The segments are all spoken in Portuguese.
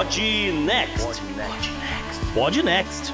Pod Next. Pod Next.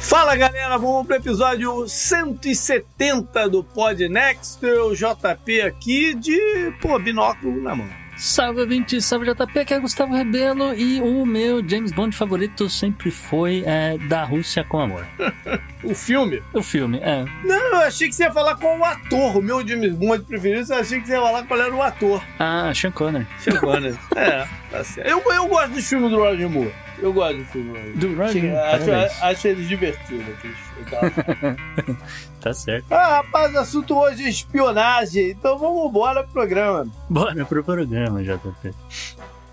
Fala galera, vamos pro episódio 170 do Pod Next. Eu, JP aqui de, pô, binóculo na mão. Salve 20, salve JP, aqui é Gustavo Rebelo e o meu James Bond favorito sempre foi é, Da Rússia com Amor. O filme? O filme, é. Não, eu achei que você ia falar com o ator. O meu James Bond preferido, eu achei que você ia falar qual era o ator. Ah, Sean Connery. Sean Connery. é, tá certo. Eu, eu gosto dos filmes do Roger Moore. Eu gosto do filme do Roger Do Roger Moore, Acho, acho eles divertidos. aqueles- Tá certo. Ah, rapaz, o assunto hoje é espionagem. Então vamos embora pro programa. Bora pro programa, JP.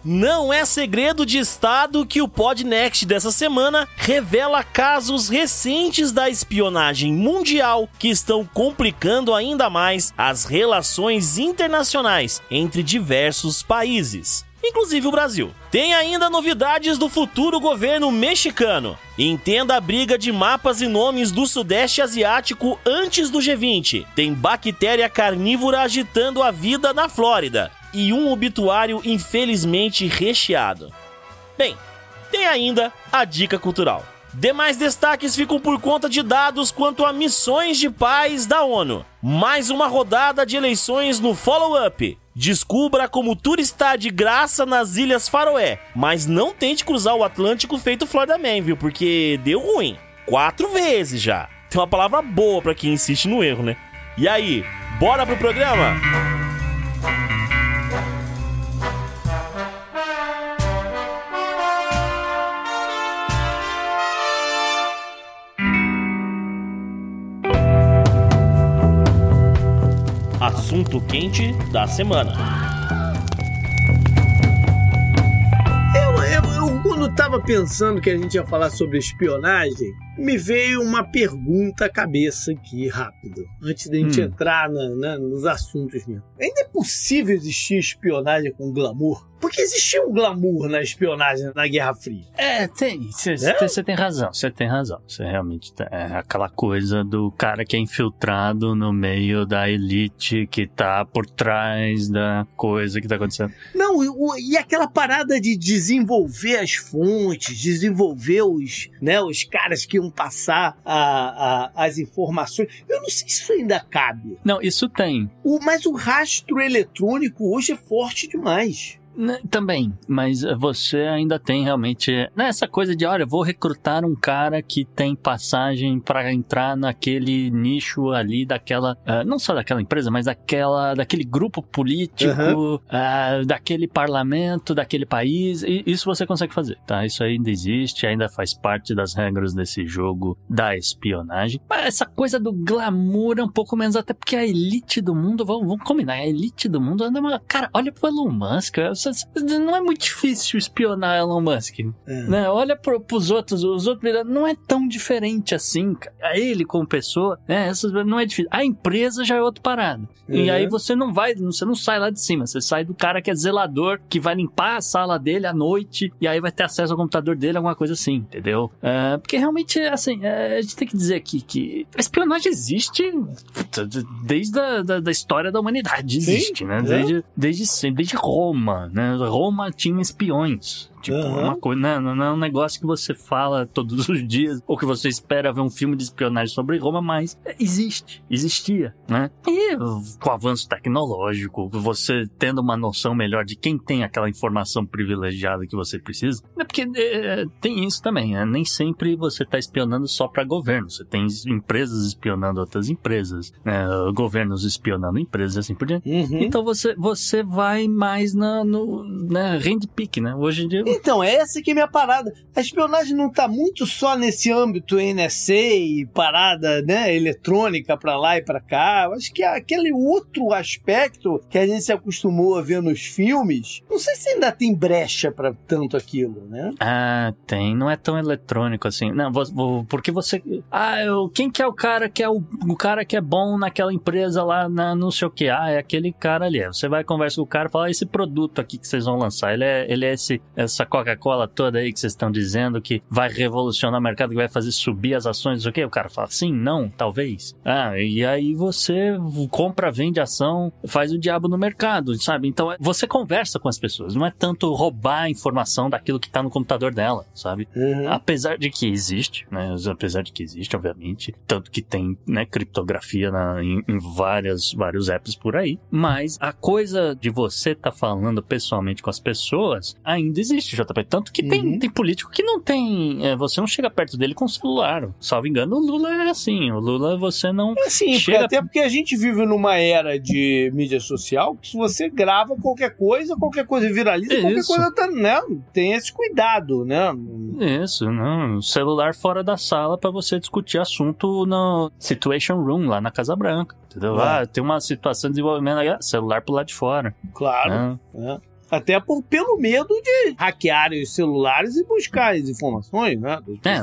Não é segredo de Estado que o Podnext dessa semana revela casos recentes da espionagem mundial que estão complicando ainda mais as relações internacionais entre diversos países. Inclusive o Brasil. Tem ainda novidades do futuro governo mexicano. Entenda a briga de mapas e nomes do Sudeste Asiático antes do G20. Tem bactéria carnívora agitando a vida na Flórida. E um obituário infelizmente recheado. Bem, tem ainda a dica cultural. Demais destaques ficam por conta de dados quanto a missões de paz da ONU. Mais uma rodada de eleições no follow-up. Descubra como turistar de graça nas Ilhas Faroé, mas não tente cruzar o Atlântico feito Florida Man, viu? Porque deu ruim. Quatro vezes já. Tem uma palavra boa pra quem insiste no erro, né? E aí, bora pro programa? Assunto quente da semana. Eu, eu, eu, quando tava pensando que a gente ia falar sobre espionagem, me veio uma pergunta à cabeça aqui, rápido, antes da gente Hum. entrar na- na- nos assuntos mesmo. Ainda é possível existir espionagem com glamour? Porque existia um glamour na espionagem na Guerra Fria. É, tem. Você É? tem razão, você tem razão. Você realmente tem. É aquela coisa do cara que é infiltrado no meio da elite que tá por trás da coisa que tá acontecendo. Não, e, e aquela parada de desenvolver as fontes, desenvolver os, né, os caras que iam passar a- a- as informações. Eu não sei se isso ainda cabe. Não, isso tem. O, mas o rastro eletrônico hoje é forte demais. Né, Também, mas você ainda tem realmente né, essa coisa de, olha, vou recrutar um cara que tem passagem pra entrar naquele nicho ali daquela, ah, não só daquela empresa, mas daquela, daquele grupo político, ah, daquele parlamento, daquele país. E isso você consegue fazer, tá? Isso ainda existe, ainda faz parte das regras desse jogo da espionagem. Mas essa coisa do glamour é um pouco menos, até porque a elite do mundo, vamos, vamos combinar, a elite do mundo anda uma. Cara, olha pro Elon Musk, você- não é muito difícil espionar Elon Musk. Né? Olha pro, pros outros, os outros não é tão diferente assim. cara. Ele como pessoa, né? Essas não é difícil. A empresa já é outra parada. E Uhum. aí você não vai, você não sai lá de cima, você sai do cara que é zelador, que vai limpar a sala dele à noite e aí vai ter acesso ao computador dele, alguma coisa assim, entendeu? É, porque realmente, assim, é, a gente tem que dizer aqui que a espionagem existe desde a da, da história da humanidade, existe, né? é. Desde, desde sempre, desde Roma, né? Roma tinha espiões. Tipo, Aham. uma coisa, né? não é um negócio que você fala todos os dias, ou que você espera ver um filme de espionagem sobre Roma, mas existe, existia, né? E com o avanço tecnológico, você tendo uma noção melhor de quem tem aquela informação privilegiada que você precisa, é porque é, tem isso também, né? nem sempre você está espionando só para governo, você tem empresas espionando outras empresas, né? governos espionando empresas e assim por diante. Uhum. Então você, você vai mais na, no né, hand pick, né? Hoje em dia Então, essa que é a minha parada. A espionagem não tá muito só nesse âmbito NSA e parada, né, eletrônica pra lá e pra cá. Eu acho que é aquele outro aspecto que a gente se acostumou a ver nos filmes, não sei se ainda tem brecha pra tanto aquilo, né? Ah, tem. Não é tão eletrônico assim. Não, vou- vou- porque você. Ah, eu, quem que é o cara que é o, o cara que é bom naquela empresa lá na não sei o que? Ah, é aquele cara ali. Você vai conversar com o cara e fala: ah, esse produto aqui que vocês vão lançar, ele é, ele é esse, essa Coca-Cola toda aí que vocês estão dizendo que vai revolucionar o mercado, que vai fazer subir as ações, o que. O cara fala: sim, não, talvez. Ah, e aí você compra, vende ação, faz o diabo no mercado, sabe? Então é- você conversa com as pessoas, não é tanto roubar a informação daquilo que tá no computador dela, sabe? Uhum. Apesar de que existe, né? Apesar de que existe, obviamente. Tanto que tem, né, criptografia na- em, em várias, vários apps por aí. Mas a coisa de você tá falando pessoalmente com as pessoas ainda existe, JP. Tanto que tem, Uhum. tem político que não tem. é, você não chega perto dele com o celular. Salvo engano, o Lula é assim. O Lula você não. Assim, porque- Chega- até porque a gente vive numa era de mídia social que se você grava qualquer coisa, qualquer coisa viraliza, qualquer Isso. coisa tá, né? Tem esse cuidado, né? Isso, não. Celular fora da sala pra você discutir assunto no Situation Room, lá na Casa Branca. Entendeu? É. Ah, tem uma situação de desenvolvimento, ah, celular pro lado de fora. Claro. né? né? Até por, pelo medo de hackearem os celulares e buscar as informações, né? É,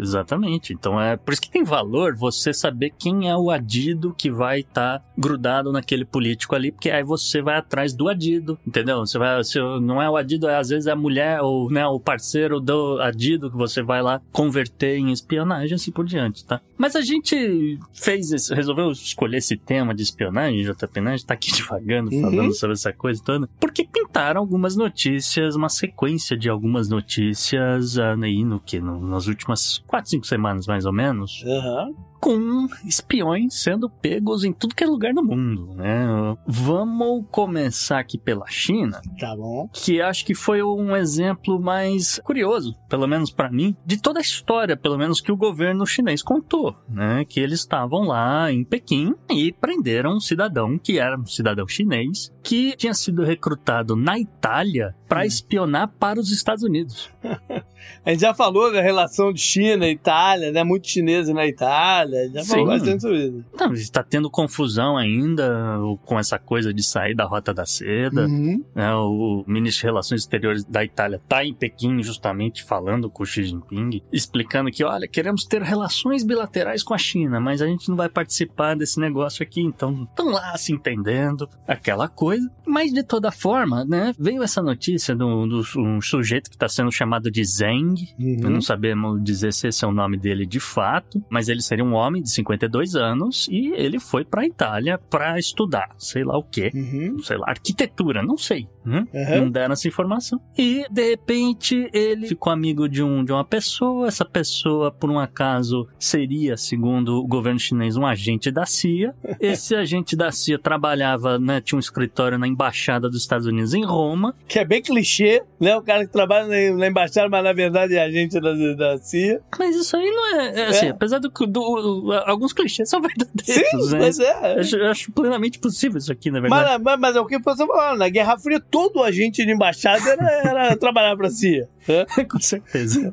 exatamente. Então é por isso que tem valor você saber quem é o adido que vai estar grudado naquele político ali, porque aí você vai atrás do adido, entendeu? Você vai, se não é o adido, é, às vezes é a mulher ou né, o parceiro do adido que você vai lá converter em espionagem, assim por diante, tá? Mas a gente fez esse, resolveu escolher esse tema de espionagem, JP, né? A gente tá aqui devagando, Uhum. falando sobre essa coisa toda, porque pintaram algumas notícias, uma sequência de algumas notícias ah, aí no que? No, nas últimas 4, 5 semanas, mais ou menos, Aham. Com espiões sendo pegos em tudo que é lugar do mundo, né? Vamos começar aqui pela China, Tá bom. que acho que foi um exemplo mais curioso, pelo menos pra mim, de toda a história, pelo menos que o governo chinês contou, né? Que eles estavam lá em Pequim e prenderam um cidadão que era um cidadão chinês que tinha sido recrutado na Itália pra espionar para os Estados Unidos. A gente já falou da relação de China e Itália, né? Muito chinesa na Itália. Já falou bastante sobre isso. Não, está tendo confusão ainda com essa coisa de sair da Rota da Seda. Uhum. né? o ministro de Relações Exteriores da Itália está em Pequim justamente falando com o Xi Jinping, explicando que, olha, queremos ter relações bilaterais com a China, mas a gente não vai participar desse negócio aqui, então estão lá se entendendo, aquela coisa. Mas de toda forma, né, veio essa notícia de um, um sujeito que está sendo chamado de Zeng, Uhum. não sabemos dizer se esse é o nome dele de fato, mas ele seria um homem de 52 anos e ele foi para a Itália para estudar, sei lá o quê Uhum. sei lá, arquitetura, não sei. Uhum. Não deram essa informação. E, de repente, ele ficou amigo de, um, de uma pessoa. Essa pessoa, por um acaso, seria, segundo o governo chinês, um agente da CIA. Esse agente da CIA trabalhava, né? Tinha um escritório na embaixada dos Estados Unidos em Roma. Que é bem clichê, né? O cara que trabalha na, embaixada, mas na verdade é agente da, da CIA. Mas isso aí não é. é assim, É. apesar do, do. Alguns clichês são verdadeiros, Sim, né? mas é. Eu acho, eu acho plenamente possível isso aqui, na verdade. Mas, mas, mas é o que você falou, na Guerra Fria, todo agente de embaixada era, era trabalhar pra CIA. Né? Com certeza.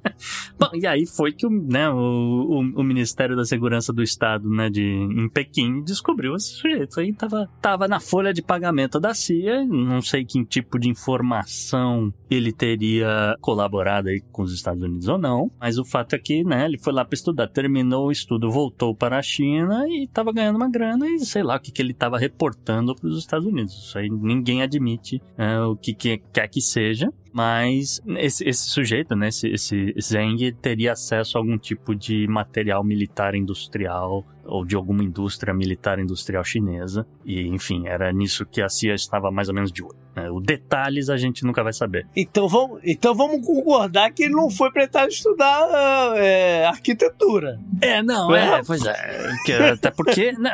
Bom, e aí foi que o, né, o, o, o Ministério da Segurança do Estado né, de, em Pequim descobriu esse sujeito. Aí tava, tava na folha de pagamento da CIA, não sei que tipo de informação ele teria colaborado aí com os Estados Unidos ou não, mas o fato é que né, ele foi lá para estudar, terminou o estudo, voltou para a China e tava ganhando uma grana e sei lá o que, que ele tava reportando para os Estados Unidos. Isso aí ninguém admite é, o que, que quer que seja. Mas esse, esse sujeito, né, esse, esse Zeng, teria acesso a algum tipo de material militar industrial ou de alguma indústria militar industrial chinesa. E, enfim, era nisso que a CIA estava mais ou menos de olho. né? O detalhes a gente nunca vai saber. Então vamos, então vamos concordar que ele não foi Itália estudar ah, é, arquitetura. É, não, É? é, pois é. que- até porque, né,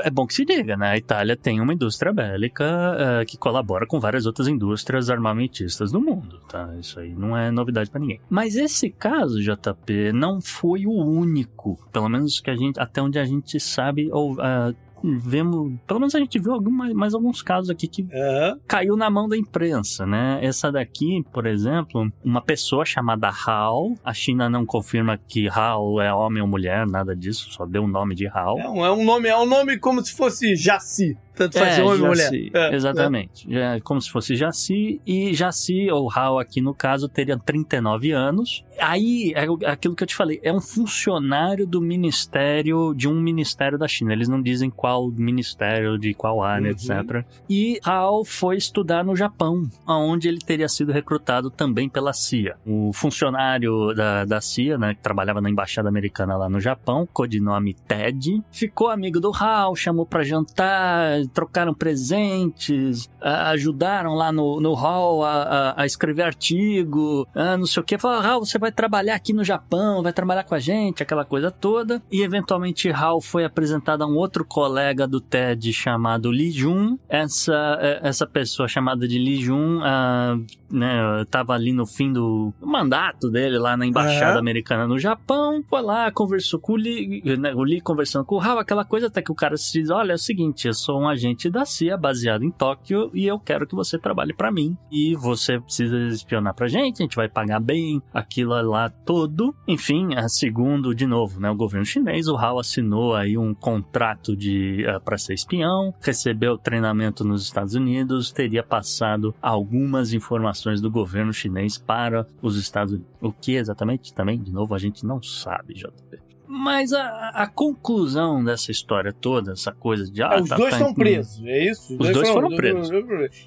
é bom que se diga, né? A Itália tem uma indústria bélica eh, que colabora com várias outras indústrias armamentistas do mundo, tá? Isso aí não é novidade pra ninguém. Mas esse caso, JP, não foi o único, pelo menos que a gente, até onde a gente sabe, ou ah, vemos, pelo menos a gente viu mais alguns casos aqui que Aham. caiu na mão da imprensa, né? Essa daqui, por exemplo, uma pessoa chamada Hao, a China não confirma que Hao é homem ou mulher, nada disso, só deu o nome de Hao. É um, é um nome, é um nome como se fosse Jaci. Tanto faz ser homem ou mulher. É, exatamente. É como se fosse Jaci, e Jaci, ou Hao aqui no caso, teria 39 anos. Aí, é aquilo que eu te falei, é um funcionário do ministério, de um ministério da China. Eles não dizem qual ministério, de qual área, Uhum. etc. E Hao foi estudar no Japão, onde ele teria sido recrutado também pela CIA. O funcionário da, da CIA, né, que trabalhava na embaixada americana lá no Japão, codinome Ted, ficou amigo do Hal, chamou pra jantar, trocaram presentes, a- ajudaram lá no, no hall a, a- a escrever artigo, não sei o que. Falaram, Hal, você vai trabalhar aqui no Japão, vai trabalhar com a gente, aquela coisa toda. E eventualmente Hal foi apresentado a um outro colega do TED chamado Lee Jun. Essa, eh, essa pessoa chamada de Lee Jun ah, né, tava ali no fim do mandato dele lá na embaixada Aham. americana no Japão. Foi lá, conversou com o Lee, né, o Lee conversando com o Hal, aquela coisa até que o cara se diz: Olha, é o seguinte, eu sou um agente da CIA baseado em Tóquio e eu quero que você trabalhe pra mim. E você precisa espionar pra gente, a gente vai pagar bem aquilo lá todo. Enfim, a segundo, de novo, né, o governo chinês, o Hal assinou aí um contrato de uh, para ser espião, recebeu treinamento nos Estados Unidos, teria passado algumas informações do governo chinês para os Estados Unidos. O que exatamente também, de novo, a gente não sabe, JP. Mas a, a conclusão dessa história toda, essa coisa de. Ah, os tá- dois tá- estão presos, é isso? Os dois foram presos.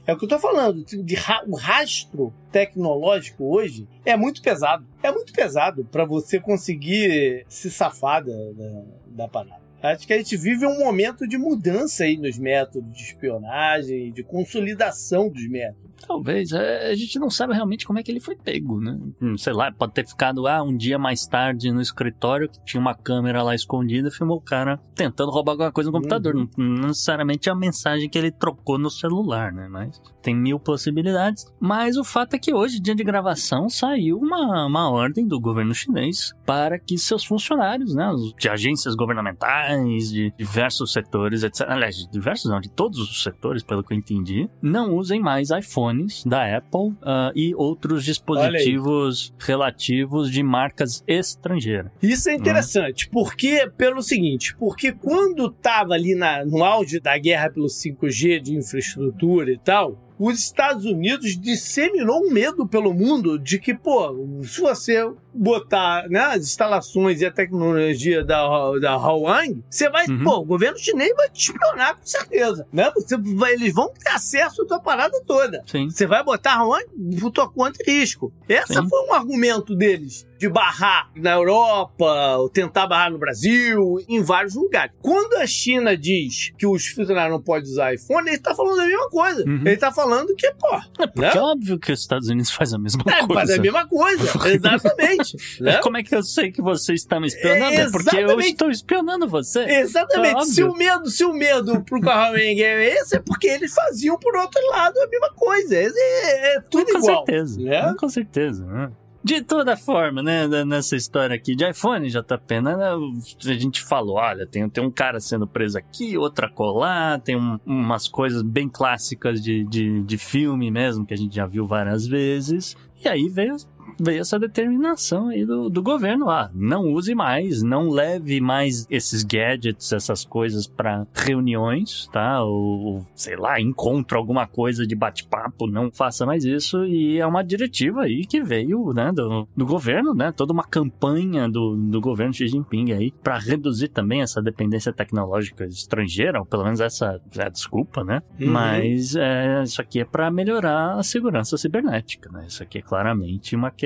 É o que eu tô falando. De ra- o rastro tecnológico hoje é muito pesado. É muito pesado para você conseguir se safar da, da, da parada. Acho que a gente vive um momento de mudança aí nos métodos de espionagem, de consolidação dos métodos. Talvez. é, A gente não sabe realmente como é que ele foi pego, né? Hum, Sei lá, pode ter ficado ah, um dia mais tarde no escritório que tinha uma câmera lá escondida e filmou o cara tentando roubar alguma coisa no computador. Uhum. Não, necessariamente a mensagem que ele trocou no celular, né? Mas tem mil possibilidades. Mas o fato é que hoje, dia de gravação, saiu uma, uma ordem do governo chinês para que seus funcionários, né? De agências governamentais, de diversos setores, etc. Aliás, de diversos não, de todos os setores, pelo que eu entendi, não usem mais iPhones da Apple ah, e outros dispositivos relativos de marcas estrangeiras. Isso é interessante, porque, pelo seguinte, porque quando tava ali na- no auge da guerra pelo 5G de infraestrutura e tal, os Estados Unidos disseminou um medo pelo mundo de que, pô, se você botar né, as instalações e a tecnologia da, da Huawei, você vai, Uhum. pô, o governo chinês vai te espionar com certeza, né? Você vai- eles vão ter acesso à tua parada toda. Sim. Você vai botar onde? Por tua conta e risco. Essa Sim. foi um argumento deles de barrar na Europa, ou tentar barrar no Brasil, em vários lugares. Quando a China diz que os funcionários não podem usar iPhone, ele tá falando a mesma coisa. Uhum. Ele tá falando que, pô, É porque Né? é óbvio que os Estados Unidos faz a mesma é, coisa. faz a mesma coisa. Exatamente. né? Como é que eu sei que você está me espionando? É, É porque eu estou espionando você. Exatamente. É se o medo, se o medo pro Huawei é esse, é porque eles faziam por outro lado a mesma coisa. É, é- é tudo Com igual. certeza. né? Com certeza. né? De toda forma, né, da- nessa história aqui de iPhone, JP, né, a gente falou, olha, tem, tem um cara sendo preso aqui, outra colar, tem um- umas coisas bem clássicas de, de, de filme mesmo, que a gente já viu várias vezes, e aí veio, veio essa determinação aí do, do governo, ah, não use mais, não leve mais esses gadgets, essas coisas para reuniões, tá, ou, sei lá, encontro alguma coisa de bate-papo, não faça mais isso, e é uma diretiva aí que veio, né, do, do governo, né, toda uma campanha do, do governo Xi Jinping aí, para reduzir também essa dependência tecnológica estrangeira, ou pelo menos essa é a desculpa, né, Uhum. mas é, isso aqui é para melhorar a segurança cibernética, né, isso aqui é claramente uma questão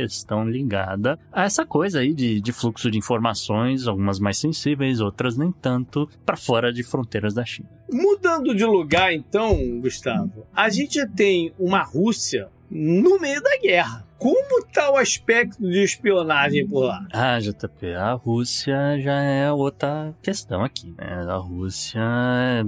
ligada a essa coisa aí de, de fluxo de informações, algumas mais sensíveis, outras nem tanto, para fora de fronteiras da China. Mudando de lugar, então, Gustavo, a gente tem uma Rússia no meio da guerra. Como tá o aspecto de espionagem por lá? Ah, JP, a Rússia já é outra questão aqui, né? A Rússia é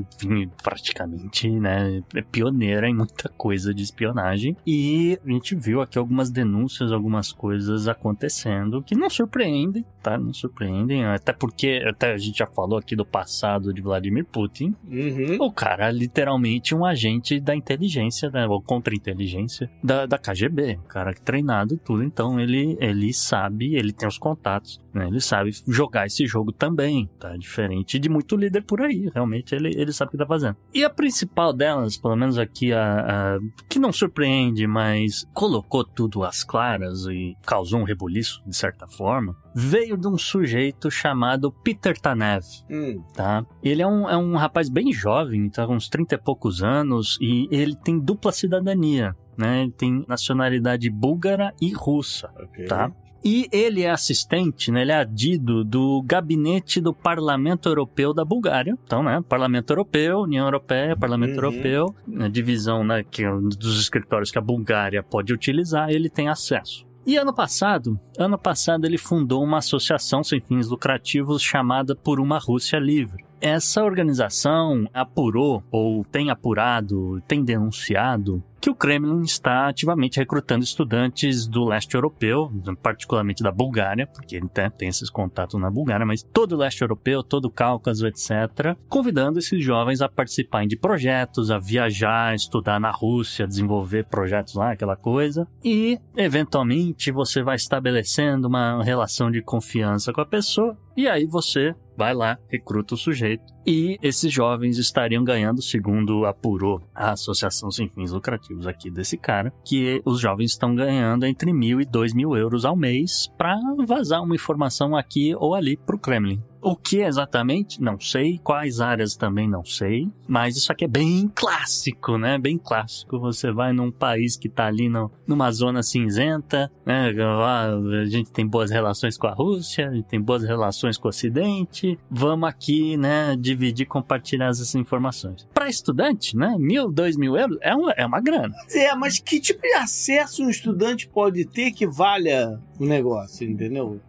praticamente, né, é pioneira em muita coisa de espionagem e a gente viu aqui algumas denúncias, algumas coisas acontecendo que não surpreendem, tá? Não surpreendem, até porque até a gente já falou aqui do passado de Vladimir Putin. Uhum. O cara é literalmente um agente da inteligência, né, ou contra-inteligência da, da KGB, um cara treinado tudo, então ele, ele sabe, ele tem os contatos, né, ele sabe jogar esse jogo também, tá? Diferente de muito líder por aí, realmente ele, ele sabe o que tá fazendo. E a principal delas, pelo menos aqui, a, a que não surpreende, mas colocou tudo às claras e causou um rebuliço, de certa forma, veio de um sujeito chamado Peter Tanev, Hum. tá? Ele é um, é um rapaz bem jovem, tá com uns 30 e poucos anos, e ele tem dupla cidadania, né? Ele tem nacionalidade búlgara e russa, Ok. tá? E ele é assistente, né? Ele é adido do gabinete do Parlamento Europeu da Bulgária. Então, né? Parlamento Europeu, União Europeia, Parlamento Uhum. Europeu, a divisão, né? Que é um dos escritórios que a Bulgária pode utilizar, ele tem acesso. E ano passado, ano passado ele fundou uma associação sem fins lucrativos chamada Por uma Rússia Livre. Essa organização apurou, ou tem apurado, tem denunciado, que o Kremlin está ativamente recrutando estudantes do leste europeu, particularmente da Bulgária, porque ele tem, esses contatos na Bulgária, mas todo o leste europeu, todo o Cáucaso, etc., convidando esses jovens a participarem de projetos, a viajar, estudar na Rússia, desenvolver projetos lá, aquela coisa, e eventualmente você vai estabelecendo uma relação de confiança com a pessoa, e aí você vai lá, recruta o sujeito. E esses jovens estariam ganhando, segundo apurou a Associação Sem Fins Lucrativos aqui desse cara, que os jovens estão ganhando entre mil e dois mil euros ao mês para vazar uma informação aqui ou ali para o Kremlin. O que exatamente? Não sei. Quais áreas também não sei. Mas isso aqui é bem clássico, né? Bem clássico. Você vai num país que tá ali no, numa zona cinzenta, né? A gente tem boas relações com a Rússia, a gente tem boas relações com o Ocidente. Vamos aqui, né? Dividir, compartilhar essas informações. Para estudante, né? Mil, dois mil euros é uma, é uma grana. É, mas que tipo de acesso um estudante pode ter que valha o negócio, entendeu?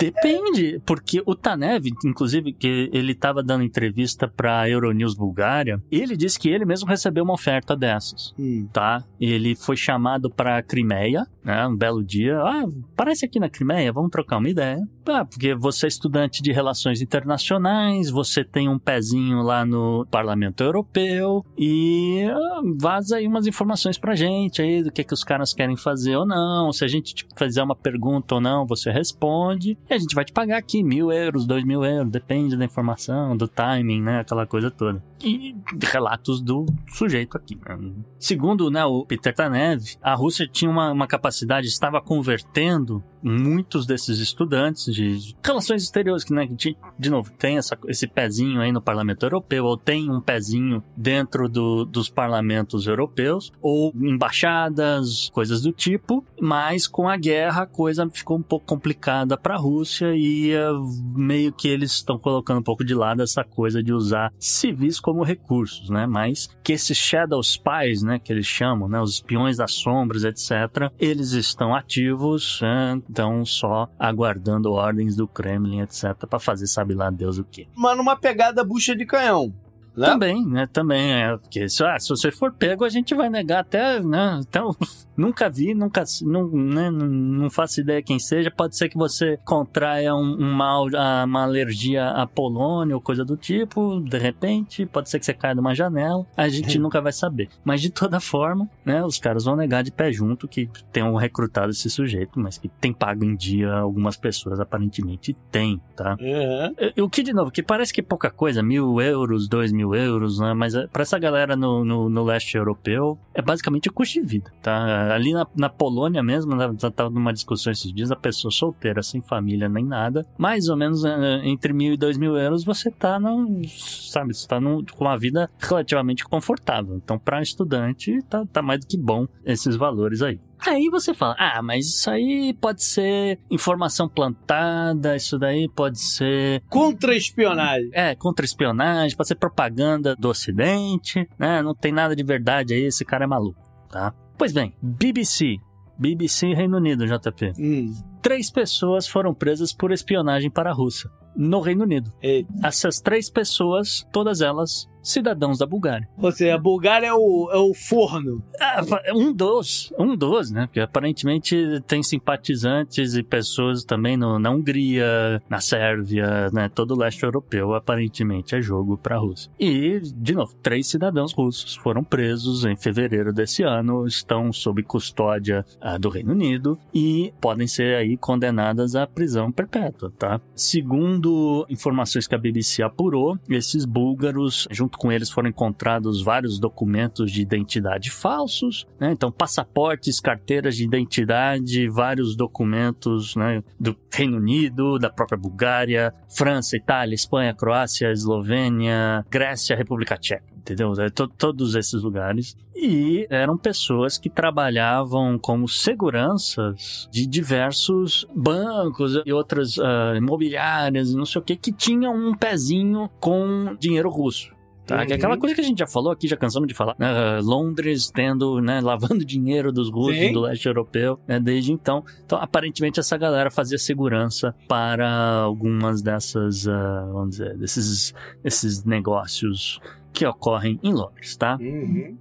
Depende, porque o Tanev, inclusive, que ele estava dando entrevista para Euronews Bulgária, ele disse que ele mesmo recebeu uma oferta dessas, Hum. tá? Ele foi chamado para Crimeia, né? Um belo dia, ah, parece aqui na Crimeia, vamos trocar uma ideia. Ah, porque você é estudante de relações internacionais, você tem um pezinho lá no Parlamento Europeu e ah, vaza aí umas informações pra gente aí do que que os caras querem fazer ou não. Se a gente te fizer uma pergunta ou não, você responde e a gente vai te pagar aqui mil euros, dois mil euros, depende da informação, do timing, né? Aquela coisa toda. E relatos do sujeito aqui. né? Segundo né, o Peter Tanev, a Rússia tinha uma, uma capacidade, estava convertendo muitos desses estudantes de relações exteriores, que, né, de, de novo, tem essa, esse pezinho aí no parlamento europeu, ou tem um pezinho dentro do, dos parlamentos europeus, ou embaixadas, coisas do tipo, mas com a guerra a coisa ficou um pouco complicada para a Rússia e eh, meio que eles estão colocando um pouco de lado essa coisa de usar civis como recursos, né? Mas que esses shadow spies, né, que eles chamam, né, os espiões das sombras, etc., eles estão ativos, né, então só aguardando ordens do Kremlin, etc., para fazer sabe lá Deus o quê. Mas numa pegada bucha de canhão. Né? Também, né? Também é. Porque se, ah, se você for pego, a gente vai negar até, né? Então, nunca vi, nunca, não, né, não, faço ideia quem seja. Pode ser que você contraia um, um mal, uma alergia à polônia ou coisa do tipo, de repente. Pode ser que você caia de uma janela. A gente nunca vai saber. Mas de toda forma, né? Os caras vão negar de pé junto que tenham recrutado esse sujeito, mas que tem pago em dia algumas pessoas aparentemente tem, tá? Uhum. É, O que, de novo, que parece que é pouca coisa, mil euros, dois mil euros, né? Mas é, pra essa galera no, no, no leste europeu, é basicamente o custo de vida, tá? Ali na, na Polônia mesmo, né, já tava numa discussão esses dias, a pessoa solteira, sem família nem nada, mais ou menos é, entre mil e dois mil euros você tá no, sabe, você tá num- com uma vida relativamente confortável. Então, pra estudante, tá, tá mais do que bom esses valores aí. Aí você fala, ah, mas isso aí pode ser informação plantada, isso daí pode ser Contra-espionagem. é, contra-espionagem, pode ser propaganda do Ocidente, né? Não tem nada de verdade aí, esse cara é maluco, tá? Pois bem, BBC, BBC Reino Unido, JP. Hum. Três pessoas foram presas por espionagem para a Rússia, no Reino Unido. Eita. Essas três pessoas, todas elas cidadãos da Bulgária. Ou seja, a Bulgária é o, é o forno. Ah, um dos, um dos, né? Porque aparentemente tem simpatizantes e pessoas também no, na Hungria, na Sérvia, né? Todo o leste europeu aparentemente é jogo para a Rússia. E, de novo, três cidadãos russos foram presos em fevereiro desse ano, estão sob custódia ah, do Reino Unido e podem ser aí condenadas à prisão perpétua, tá? Segundo informações que a BBC apurou, esses búlgaros, junto com eles foram encontrados vários documentos de identidade falsos, né? então passaportes, carteiras de identidade, vários documentos né? do Reino Unido, da própria Bulgária, França, Itália, Espanha, Croácia, Eslovênia, Grécia, República Tcheca entendeu? É, to todos esses lugares. E eram pessoas que trabalhavam como seguranças de diversos bancos e outras uh, imobiliárias, não sei o que, que tinham um pezinho com dinheiro russo. Tá? Que é aquela coisa que a gente já falou aqui, já cansamos de falar. Né? Londres tendo, né, lavando dinheiro dos russos do leste europeu, né, desde então. Então, aparentemente, essa galera fazia segurança para algumas dessas, uh, vamos dizer, desses, desses negócios que ocorrem em Londres, tá? Uhum.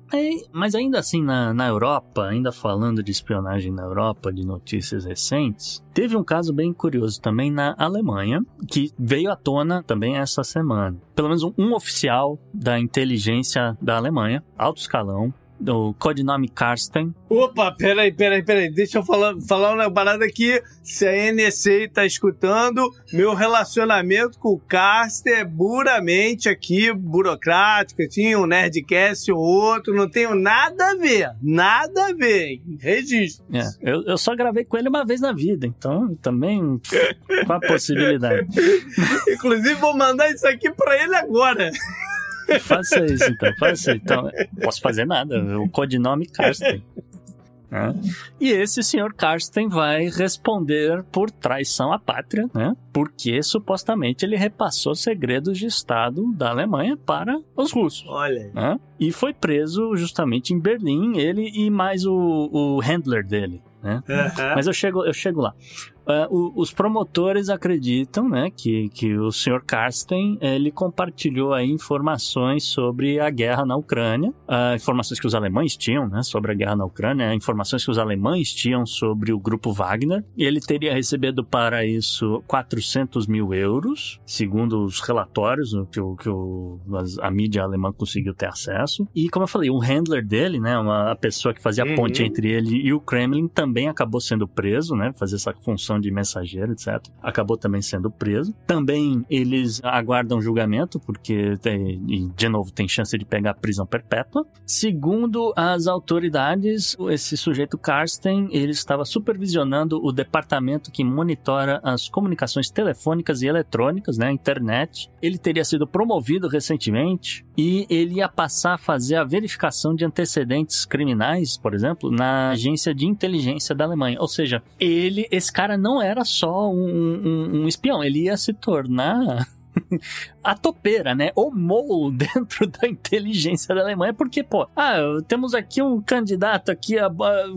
Mas ainda assim, na, na Europa, ainda falando de espionagem na Europa, de notícias recentes, teve um caso bem curioso também na Alemanha, que veio à tona também essa semana. Pelo menos um, um oficial da inteligência da Alemanha, alto escalão, do codinome Karsten, Opa, peraí, peraí, peraí. Deixa eu falar, falar uma parada aqui. Se a NSA tá escutando, meu relacionamento com o Caster é puramente aqui, burocrático, tinha um Nerdcast ou outro, não tenho nada a ver. Nada a ver. hein? Registro. É, eu, eu só gravei com ele uma vez na vida, então também com a possibilidade. Inclusive, vou mandar isso aqui pra ele agora. Faça isso, então. Faça então. Posso fazer nada. O codinome Karsten. né? E esse senhor Karsten vai responder por traição à pátria, né? Porque supostamente ele repassou segredos de Estado da Alemanha para os russos. Olha. né? E foi preso justamente em Berlim, ele e mais o, o handler dele. Né? Aham. Mas eu chego, eu chego lá. O- os promotores acreditam, né, que, que o Sr. Karsten ele compartilhou aí informações sobre a guerra na Ucrânia, ah, informações que os alemães tinham, né, sobre a guerra na Ucrânia, informações que os alemães tinham sobre o grupo Wagner. Ele teria recebido para isso 400 mil euros, segundo os relatórios que, o, que o- a mídia alemã conseguiu ter acesso. E como eu falei, o handler dele, né, uma a pessoa que fazia a Uhum. ponte entre ele e o Kremlin também acabou sendo preso, né? Fazer essa função de mensageiro, etc. Acabou também sendo preso. Também eles aguardam julgamento, porque, tem- de novo, tem chance de pegar prisão perpétua. Segundo as autoridades, esse sujeito Karsten, ele estava supervisionando o departamento que monitora as comunicações telefônicas e eletrônicas, né? a Internet. Ele teria sido promovido recentemente e ele ia passar a fazer a verificação de antecedentes criminais, por exemplo, na agência de inteligência da Alemanha. Ou seja, ele, esse cara não era só um, um- um espião, ele ia se tornar a topeira, né? O mole dentro da inteligência da Alemanha, porque, pô, ah, temos aqui um candidato aqui, a,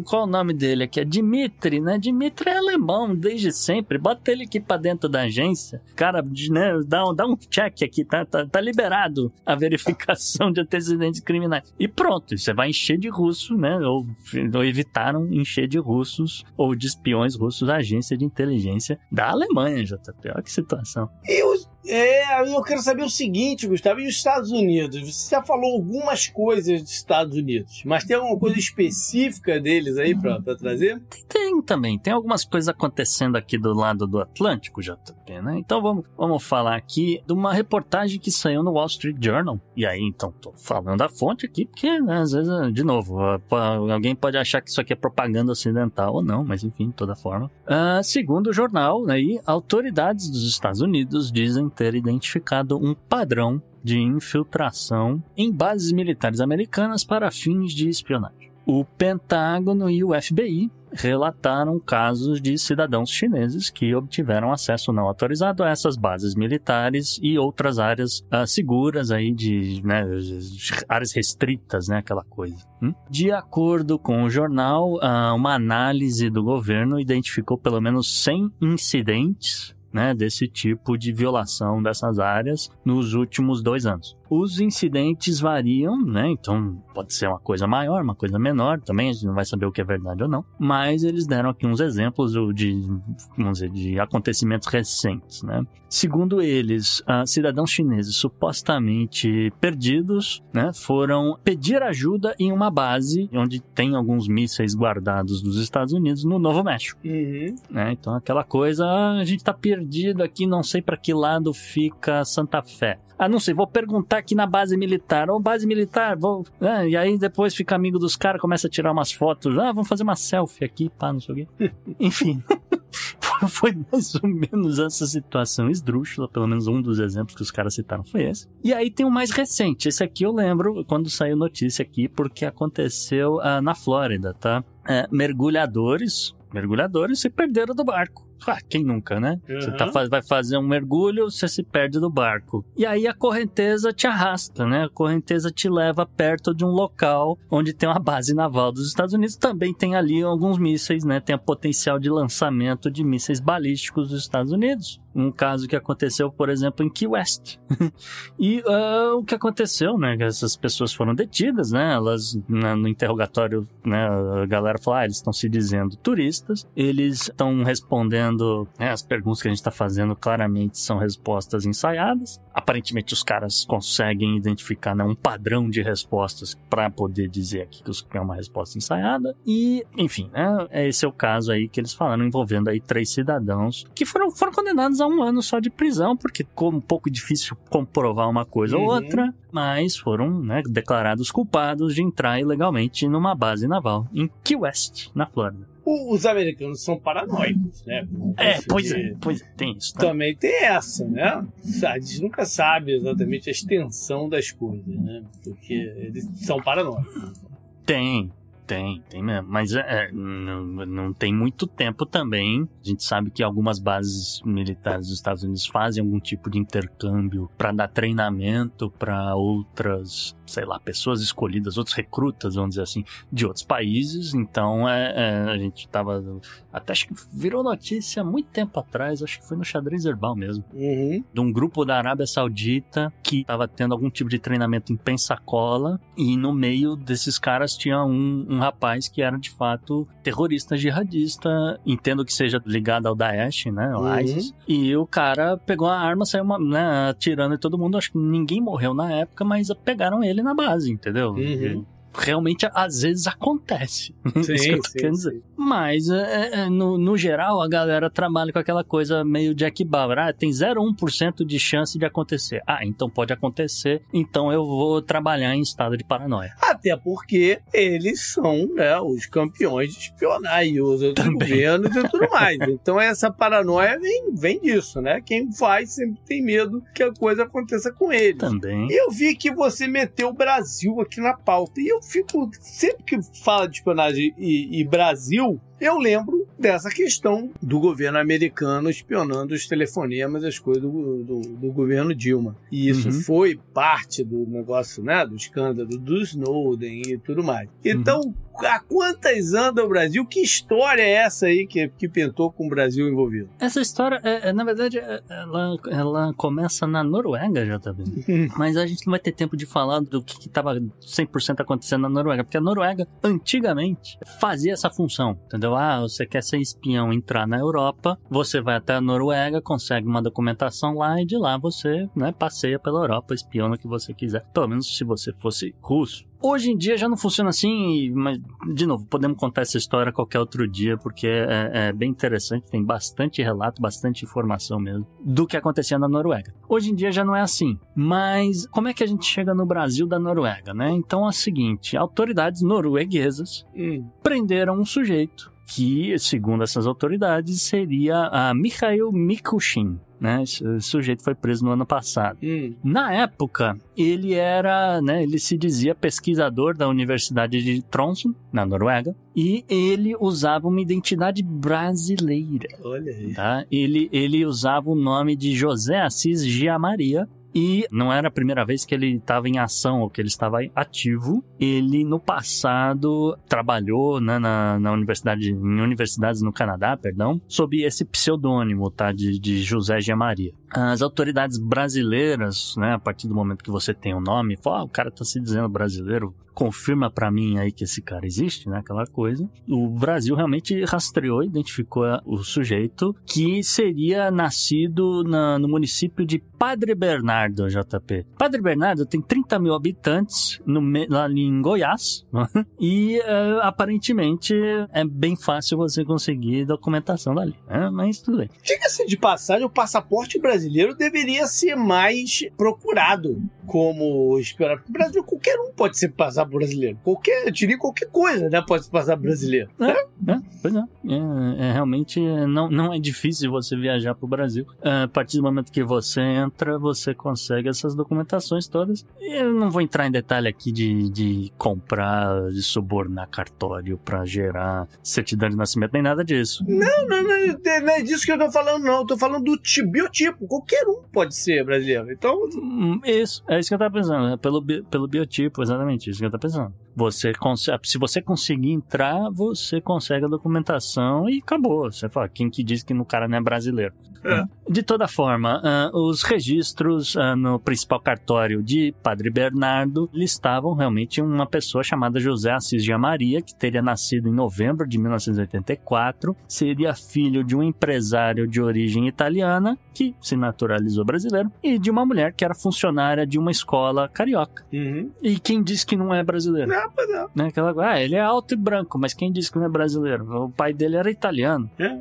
qual o nome dele aqui? É Dimitri, né? Dimitri é alemão desde sempre, bota ele aqui pra dentro da agência, cara, né, dá, um- dá um check aqui, tá, tá, tá liberado a verificação de antecedentes criminais. E pronto, você vai encher de russo, né? Ou, ou evitaram encher de russos ou de espiões russos a agência de inteligência da Alemanha, JP. Olha que situação. E os- é, eu quero saber o seguinte, Gustavo, e os Estados Unidos? Você já falou algumas coisas dos Estados Unidos, mas tem alguma coisa específica deles aí pra trazer? Tem também, tem algumas coisas acontecendo aqui do lado do Atlântico, JP, né? Então vamos, vamos falar aqui de uma reportagem que saiu no Wall Street Journal. E aí, então, tô falando a fonte aqui, porque né, às vezes, de novo, alguém pode achar que isso aqui é propaganda ocidental ou não, mas enfim, de toda forma. Ah, segundo o jornal, aí, autoridades dos Estados Unidos dizem ter identificado um padrão de infiltração em bases militares americanas para fins de espionagem. O Pentágono e o FBI relataram casos de cidadãos chineses que obtiveram acesso não autorizado a essas bases militares e outras áreas uh, seguras aí de né, áreas restritas, né, aquela coisa. Hum? De acordo com o jornal, uh, uma análise do governo identificou pelo menos 100 incidentes né, desse tipo de violação dessas áreas nos últimos dois anos. Os incidentes variam, né? Então pode ser uma coisa maior, uma coisa menor, também a gente não vai saber o que é verdade ou não. Mas eles deram aqui uns exemplos de, vamos dizer, de acontecimentos recentes, né? Segundo eles, cidadãos chineses supostamente perdidos, né, foram pedir ajuda em uma base onde tem alguns mísseis guardados dos Estados Unidos no Novo México. Uhum. Né? Então aquela coisa, ah, a gente tá perdido aqui, não sei para que lado fica Santa Fé. Ah, não sei, vou perguntar aqui na base militar. Ou base militar, vou. É, e aí depois fica amigo dos caras, começa a tirar umas fotos. Ah, vamos fazer uma selfie aqui, pá, não sei o quê. Enfim. foi mais ou menos essa situação esdrúxula, pelo menos um dos exemplos que os caras citaram foi esse. E aí tem o mais recente, esse aqui eu lembro quando saiu notícia aqui, porque aconteceu uh, na Flórida, tá? Uh, mergulhadores, mergulhadores se perderam do barco. Ah, quem nunca, né? Uhum. Você tá, vai fazer um mergulho, você se perde do barco. E aí a correnteza te arrasta, né? A correnteza te leva perto de um local onde tem uma base naval dos Estados Unidos. Também tem ali alguns mísseis, né? Tem a potencial de lançamento de mísseis balísticos dos Estados Unidos um caso que aconteceu, por exemplo, em Key West. e uh, o que aconteceu, né? Essas pessoas foram detidas, né? Elas, né, no interrogatório, né? A galera falou, ah, eles estão se dizendo turistas, eles estão respondendo, né, as perguntas que a gente está fazendo claramente são respostas ensaiadas. Aparentemente os caras conseguem identificar né, um padrão de respostas para poder dizer aqui que é uma resposta ensaiada. E, enfim, né? Esse é o caso aí que eles falaram envolvendo aí três cidadãos que foram, foram condenados a um ano só de prisão, porque ficou um pouco difícil comprovar uma coisa uhum. ou outra, mas foram né, declarados culpados de entrar ilegalmente numa base naval em Key West, na Flórida. Os americanos são paranoicos, né? É, pois é, pois é, tem isso. Tá? Também tem essa, né? A gente nunca sabe exatamente a extensão das coisas, né? Porque eles são paranoicos. Tem, tem, tem mesmo. Mas é, é, não, não tem muito tempo também. A gente sabe que algumas bases militares dos Estados Unidos fazem algum tipo de intercâmbio para dar treinamento para outras sei lá, pessoas escolhidas, outros recrutas, vamos dizer assim, de outros países. Então, é, é, a gente tava. Até acho que virou notícia muito tempo atrás, acho que foi no xadrez herbal mesmo. Uhum. De um grupo da Arábia Saudita que tava tendo algum tipo de treinamento em Pensacola. E no meio desses caras tinha um, um rapaz que era de fato terrorista jihadista. Entendo que seja ligado ao Daesh, né? Ao uhum. ISIS. E o cara pegou a arma, saiu uma, né, atirando em todo mundo. Acho que ninguém morreu na época, mas pegaram ele na base, entendeu? Uhum realmente às vezes acontece. Sim, Isso que eu sim, dizer. Sim. Mas, é, é, no, no geral, a galera trabalha com aquela coisa meio Jack Bauer. Ah, tem 0,1% de chance de acontecer. Ah, então pode acontecer, então eu vou trabalhar em estado de paranoia. Até porque eles são né, os campeões de espionagem, os governos e tudo mais. Então essa paranoia vem, vem disso, né? Quem faz sempre tem medo que a coisa aconteça com eles. Também. Eu vi que você meteu o Brasil aqui na pauta. E eu fico. Sempre que fala de espionagem e, e Brasil, eu lembro dessa questão do governo americano espionando os telefonemas, as coisas do, do, do governo Dilma. E isso uhum. foi parte do negócio, né? Do escândalo do Snowden e tudo mais. Então, uhum. Há quantas anda o Brasil? Que história é essa aí que, que pintou com o Brasil envolvido? Essa história, é, é, na verdade, é, ela, ela começa na Noruega, já tá vendo? Mas a gente não vai ter tempo de falar do que estava 100% acontecendo na Noruega, porque a Noruega, antigamente, fazia essa função, entendeu? entendeu? Ah, você quer ser espião, entrar na Europa, você vai até a Noruega, consegue uma documentação lá e de lá você, né, passeia pela Europa, espiona o que você quiser. Pelo menos se você fosse russo. Hoje em dia já não funciona assim, mas, de novo, podemos contar essa história qualquer outro dia, porque é, é, bem interessante, tem bastante relato, bastante informação mesmo do que acontecia na Noruega. Hoje em dia já não é assim, mas como é que a gente chega no Brasil da Noruega, né? Então é o seguinte, autoridades norueguesas hum. prenderam um sujeito que, segundo essas autoridades, seria a Mikhail Mikushin. Né? Esse sujeito foi preso no ano passado. Hum. Na época, ele era, né, ele se dizia pesquisador da Universidade de Tromsø, na Noruega, e ele usava uma identidade brasileira, Olha aí. tá? Ele, ele usava o nome de José Assis Gia Maria, e não era a primeira vez que ele estava em ação ou que ele estava ativo. Ele, no passado, trabalhou né, na, na universidade, em universidades no Canadá, perdão, sob esse pseudônimo, tá? De, de José Gia Maria. As autoridades brasileiras, né, a partir do momento que você tem o nome, fala, ah, o cara tá se dizendo brasileiro, confirma para mim aí que esse cara existe, né, aquela coisa. O Brasil realmente rastreou, identificou o sujeito que seria nascido na, no município de Padre Bernardo, JP. Padre Bernardo tem 30 mil habitantes no, lá em Goiás e eh, aparentemente é bem fácil você conseguir documentação dali, né? mas tudo bem. Diga-se de passagem, o passaporte brasileiro deveria ser mais procurado como esperar. Porque o Brasil, qualquer um pode ser passar brasileiro. Qualquer, eu diria qualquer coisa, né? Pode se passar brasileiro. É, pois é. É, é, realmente é, não, não é difícil você viajar pro Brasil. É, a partir do momento que você entra, você consegue essas documentações todas. Eu não vou entrar em detalhe aqui de, de comprar, de subornar cartório pra gerar certidão de nascimento, nem nada disso. Não, não, não, não é disso que eu tô falando, não. Eu tô falando do ti- biotipo. Qualquer um pode ser brasileiro. Então, Hum, Isso, é isso que eu tava pensando. É pelo, pelo biotipo, exatamente, isso que eu tava pensando. Você consegue, se você conseguir entrar, você consegue a documentação e acabou. Você fala, quem que diz que no cara não é brasileiro? É. De toda forma, ah, os registros ah, no principal cartório de Padre Bernardo listavam realmente uma pessoa chamada José Assis de Maria, que teria nascido em novembro de 1984, seria filho de um empresário de origem italiana, que se naturalizou brasileiro, e de uma mulher que era funcionária de uma escola carioca. uhum. E quem disse que não é brasileiro? não, não. Né? Aquela, ah, ele é alto e branco, mas quem disse que não é brasileiro? O pai dele era italiano. É.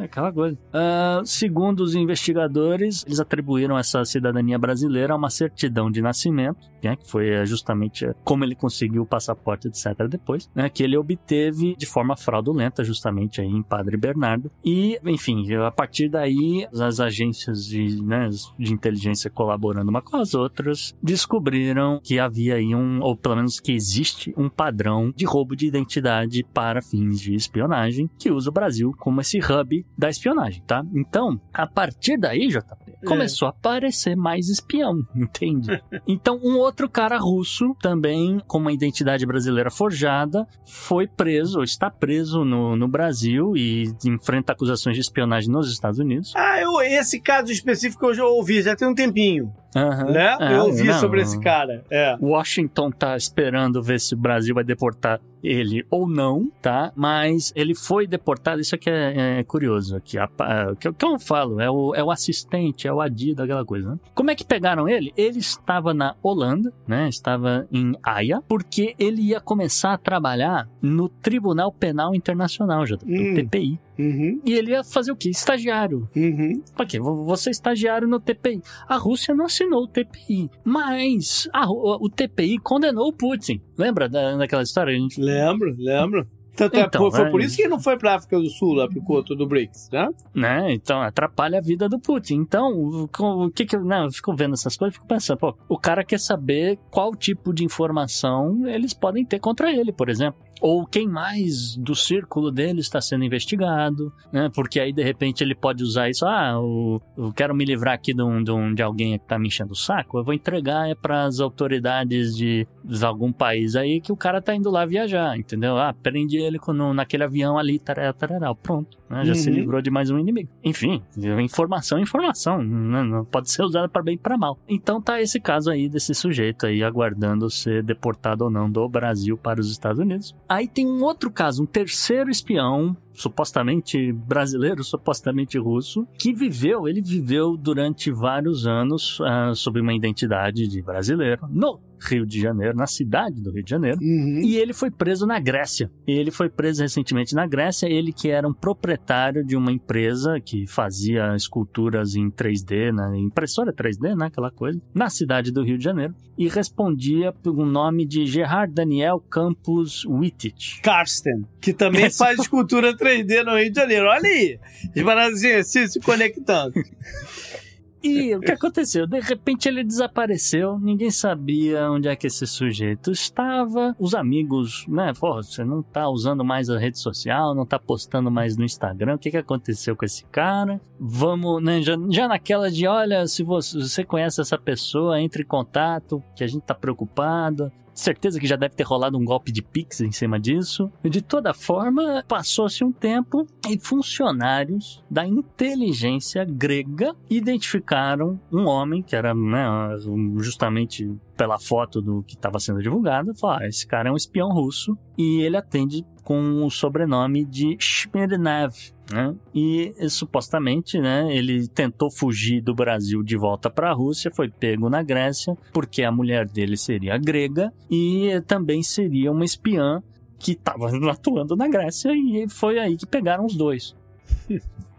É aquela coisa. Ah, segundo os investigadores, eles atribuíram essa cidadania brasileira a uma certidão de nascimento, né, que foi eh, justamente eh, como ele conseguiu o passaporte, etc. depois, né, que ele obteve de forma fraudulenta, justamente aí em Padre Bernardo. E, enfim, a partir daí, as agências de, né, de inteligência colaborando uma com as outras, descobriram que havia aí um, ou pelo menos que existe um padrão de roubo de identidade para fins de espionagem que usa o Brasil como esse hub da espionagem, tá? Então, a partir daí, JP, começou a aparecer mais espião, entende? Então, um outro cara russo, também com uma identidade brasileira forjada, foi preso, está preso no, no Brasil e enfrenta acusações de espionagem nos Estados Unidos. Ah, eu, esse caso específico eu já ouvi, já tem um tempinho. Aham. Né? É, eu ouvi não, sobre esse cara. É. Washington tá esperando ver se o Brasil vai deportar ele ou não, tá? Mas ele foi deportado, isso aqui é, é curioso, aqui, a, a, que, eu- que eu falo, é o, é o assistente, é o Adido, aquela coisa, né? Como é que pegaram ele? Ele estava na Holanda, né? Estava em Haia, porque ele ia começar a trabalhar no Tribunal Penal Internacional, já, Hum. TPI. Uhum, E ele ia fazer o quê? Estagiário. uhum. Pra quê? Vou ser estagiário no TPI. A Rússia não assinou o TPI, mas a o TPI condenou o Putin. Lembra da, daquela história? A gente... Lembro, lembro. Tanto é, Então, foi, foi é por isso. que ele não foi pra África do Sul, lá pro coto do BRICS, né? Né? Então atrapalha a vida do Putin. Então, o, o que que eu, não, eu fico vendo essas coisas, fico pensando, pô, o cara quer saber qual tipo de informação eles podem ter contra ele, por exemplo. Ou quem mais do círculo dele está sendo investigado, né? Porque aí de repente ele pode usar isso. Ah, eu, eu quero me livrar aqui de, um, de, um- de alguém que tá me enchendo o saco. Eu vou entregar é para as autoridades de, de algum país aí que o cara tá indo lá viajar, entendeu? Ah, prende ele no, naquele avião ali, tarará, tarará, pronto. né? Já se Uhum. livrou de mais um inimigo. Enfim, informação é informação. né? Não pode ser usada para bem e para mal. Então tá esse caso aí desse sujeito aí aguardando ser deportado ou não do Brasil para os Estados Unidos. Aí tem um outro caso, um terceiro espião, supostamente brasileiro, supostamente russo, que viveu, ele viveu durante vários anos ah, sob uma identidade de brasileiro. No Rio de Janeiro, na cidade do Rio de Janeiro. Uhum. E ele foi preso na Grécia. Ele foi preso recentemente na Grécia. Ele que era um proprietário de uma empresa que fazia esculturas em 3D, né? impressora 3D, né? Aquela coisa, na cidade do Rio de Janeiro. E respondia pelo nome de Gerard Daniel Campos Wittich. Karsten, que também Esse faz escultura 3D no Rio de Janeiro. Olha aí, assim, assim, se conectando. E o que aconteceu? De repente ele desapareceu, ninguém sabia onde é que esse sujeito estava. Os amigos, né? Pô, você não tá usando mais a rede social, não tá postando mais no Instagram. O que que aconteceu com esse cara? Vamos, né? Já, já naquela de, olha, se você, se você conhece essa pessoa, entre em contato, que a gente tá preocupado. Certeza que já deve ter rolado um golpe de Pix em cima disso. De toda forma, passou-se um tempo e funcionários da inteligência grega identificaram um homem que era né, justamente pela foto do que estava sendo divulgado. Falaram: ah, esse cara é um espião russo e ele atende com o sobrenome de Smirnev. Né? E supostamente, né, ele tentou fugir do Brasil de volta para a Rússia, foi pego na Grécia, porque a mulher dele seria grega e também seria uma espiã que estava atuando na Grécia e foi aí que pegaram os dois.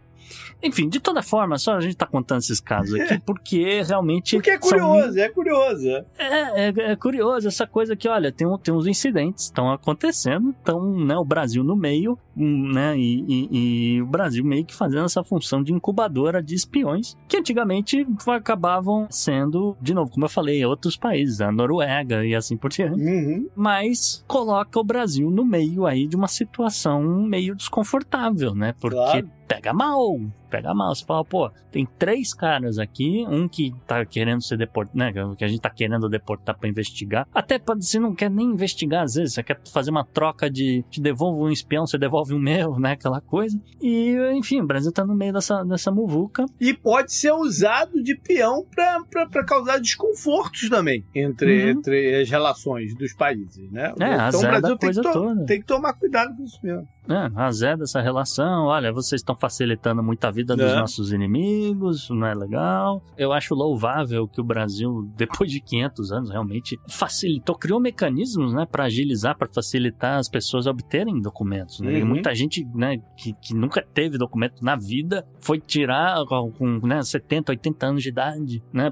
Enfim, de toda forma, só a gente tá contando esses casos aqui porque realmente. Porque é curioso, são... é curioso. É, é, é, curioso essa coisa que, olha, tem, tem uns incidentes, estão acontecendo, estão, né, o Brasil no meio, né, e, e, e, o Brasil meio que fazendo essa função de incubadora de espiões, que antigamente acabavam sendo, de novo, como eu falei, outros países, a Noruega e assim por diante, uhum. mas coloca o Brasil no meio aí de uma situação meio desconfortável, né, porque claro. pega mal, pega mal. Você fala, pô, tem três caras aqui, um que tá querendo ser deportado, né? Que a gente tá querendo deportar pra investigar. Até pode você não quer nem investigar, às vezes, você quer fazer uma troca de te devolve um espião, você devolve o um meu, né? Aquela coisa. E, enfim, o Brasil tá no meio dessa, dessa muvuca. E pode ser usado de peão pra, pra, pra causar desconfortos também entre, uhum. entre as relações dos países, né? É, então o Brasil tem que, toda. tem que tomar cuidado com isso mesmo. É, azeda essa relação. Olha, vocês estão facilitando muito a vida dos é. nossos inimigos, não é legal. Eu acho louvável que o Brasil, depois de 500 anos, realmente facilitou, criou mecanismos, né, para agilizar, para facilitar as pessoas a obterem documentos. Né? Uhum. E muita gente, né, que, que nunca teve documento na vida, foi tirar com, né, 70, 80 anos de idade, né,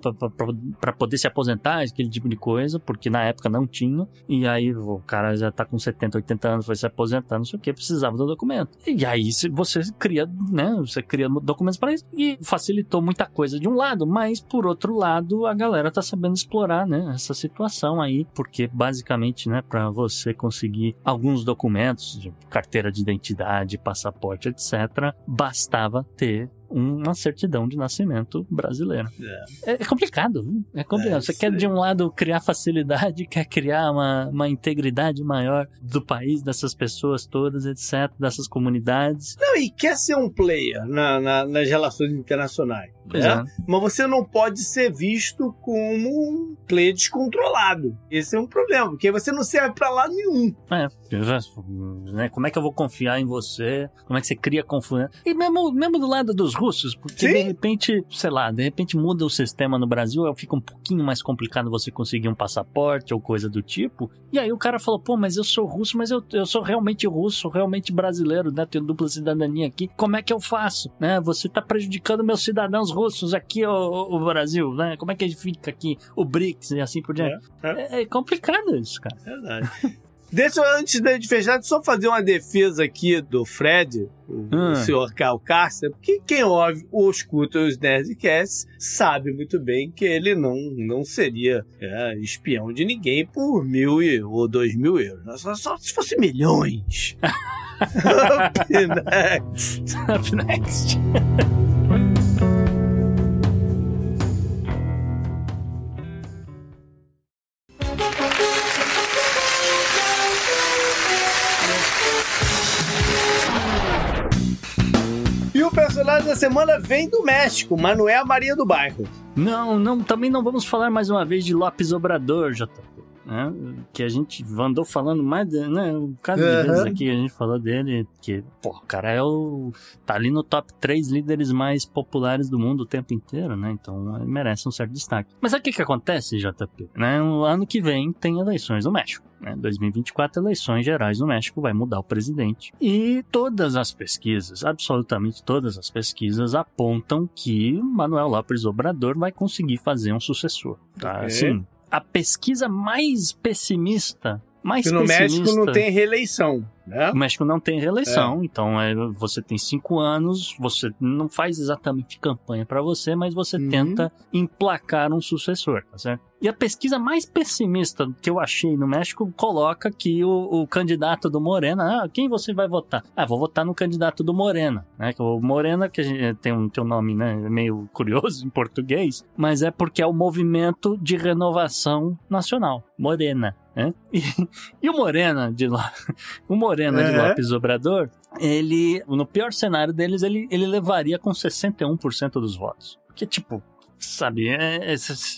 para poder se aposentar, aquele tipo de coisa, porque na época não tinha. E aí o cara já tá com 70, 80 anos, foi se aposentar, não sei o que, precisa precisava do documento. E aí você cria, né? Você cria documentos para isso e facilitou muita coisa de um lado, mas por outro lado a galera tá sabendo explorar, né? Essa situação aí, porque basicamente, né? Para você conseguir alguns documentos, de carteira de identidade, passaporte, etc, bastava ter uma certidão de nascimento brasileira. É, é complicado, viu? é complicado. É, Você quer de um lado criar facilidade, quer criar uma, uma integridade maior do país, dessas pessoas todas, etc., dessas comunidades. Não, e quer ser um player na, na, nas relações internacionais. Né? Mas você não pode ser visto como um player descontrolado. Esse é um problema, porque você não serve para lado nenhum. É, né? como é que eu vou confiar em você? Como é que você cria confiança? E mesmo, mesmo do lado dos russos, porque Sim. de repente, sei lá, de repente muda o sistema no Brasil, fica um pouquinho mais complicado você conseguir um passaporte ou coisa do tipo. E aí o cara falou, pô, mas eu sou russo, mas eu, eu sou realmente russo, realmente brasileiro, né? Tenho dupla cidadania aqui. Como é que eu faço? Né? Você tá prejudicando meus cidadãos russos aqui, o, Brasil, né? Como é que fica aqui o BRICS e assim por diante? É, é. é complicado isso, cara. Verdade. Deixa eu, antes de fechar, só fazer uma defesa aqui do Fred, o, hum. senhor Carl Carcer, porque quem ouve ou escuta os Nerdcasts sabe muito bem que ele não, não seria é, espião de ninguém por mil ou dois mil euros. Só, só se fosse milhões. Up next. Up next. personagem da semana vem do México, não é Maria do Bairro. Não, não, também não vamos falar mais uma vez de Lopes Obrador, JP. Né? Que a gente andou falando mais, de, né? Um bocado de vezes aqui a gente falou dele, que, pô, o cara é o. tá ali no top 3 líderes mais populares do mundo o tempo inteiro, né? Então ele merece um certo destaque. Mas sabe o que, que acontece, JP? Né? O ano que vem tem eleições no México. Né? 2024, eleições gerais no México, vai mudar o presidente. E todas as pesquisas, absolutamente todas as pesquisas, apontam que Manuel López Obrador vai conseguir fazer um sucessor. Tá? Ok. Assim, a pesquisa mais pessimista, mais Que no pessimista... México não tem reeleição, né? O México não tem reeleição, então é, você tem cinco anos, você não faz exatamente campanha pra você, mas você Uhum. tenta emplacar um sucessor, tá certo? E a pesquisa mais pessimista que eu achei no México coloca que o, o candidato do Morena, ah, quem você vai votar? Ah, vou votar no candidato do Morena, né? O Morena, que gente, tem um, tem um nome né, meio curioso em português, mas é porque é o Movimento de Renovação Nacional, Morena, né? E, e o Morena de lá, o Morena de Uhum. Lopes Obrador, ele, no pior cenário deles, ele, ele levaria com 61% dos votos. Que tipo, sabe, é, é- é-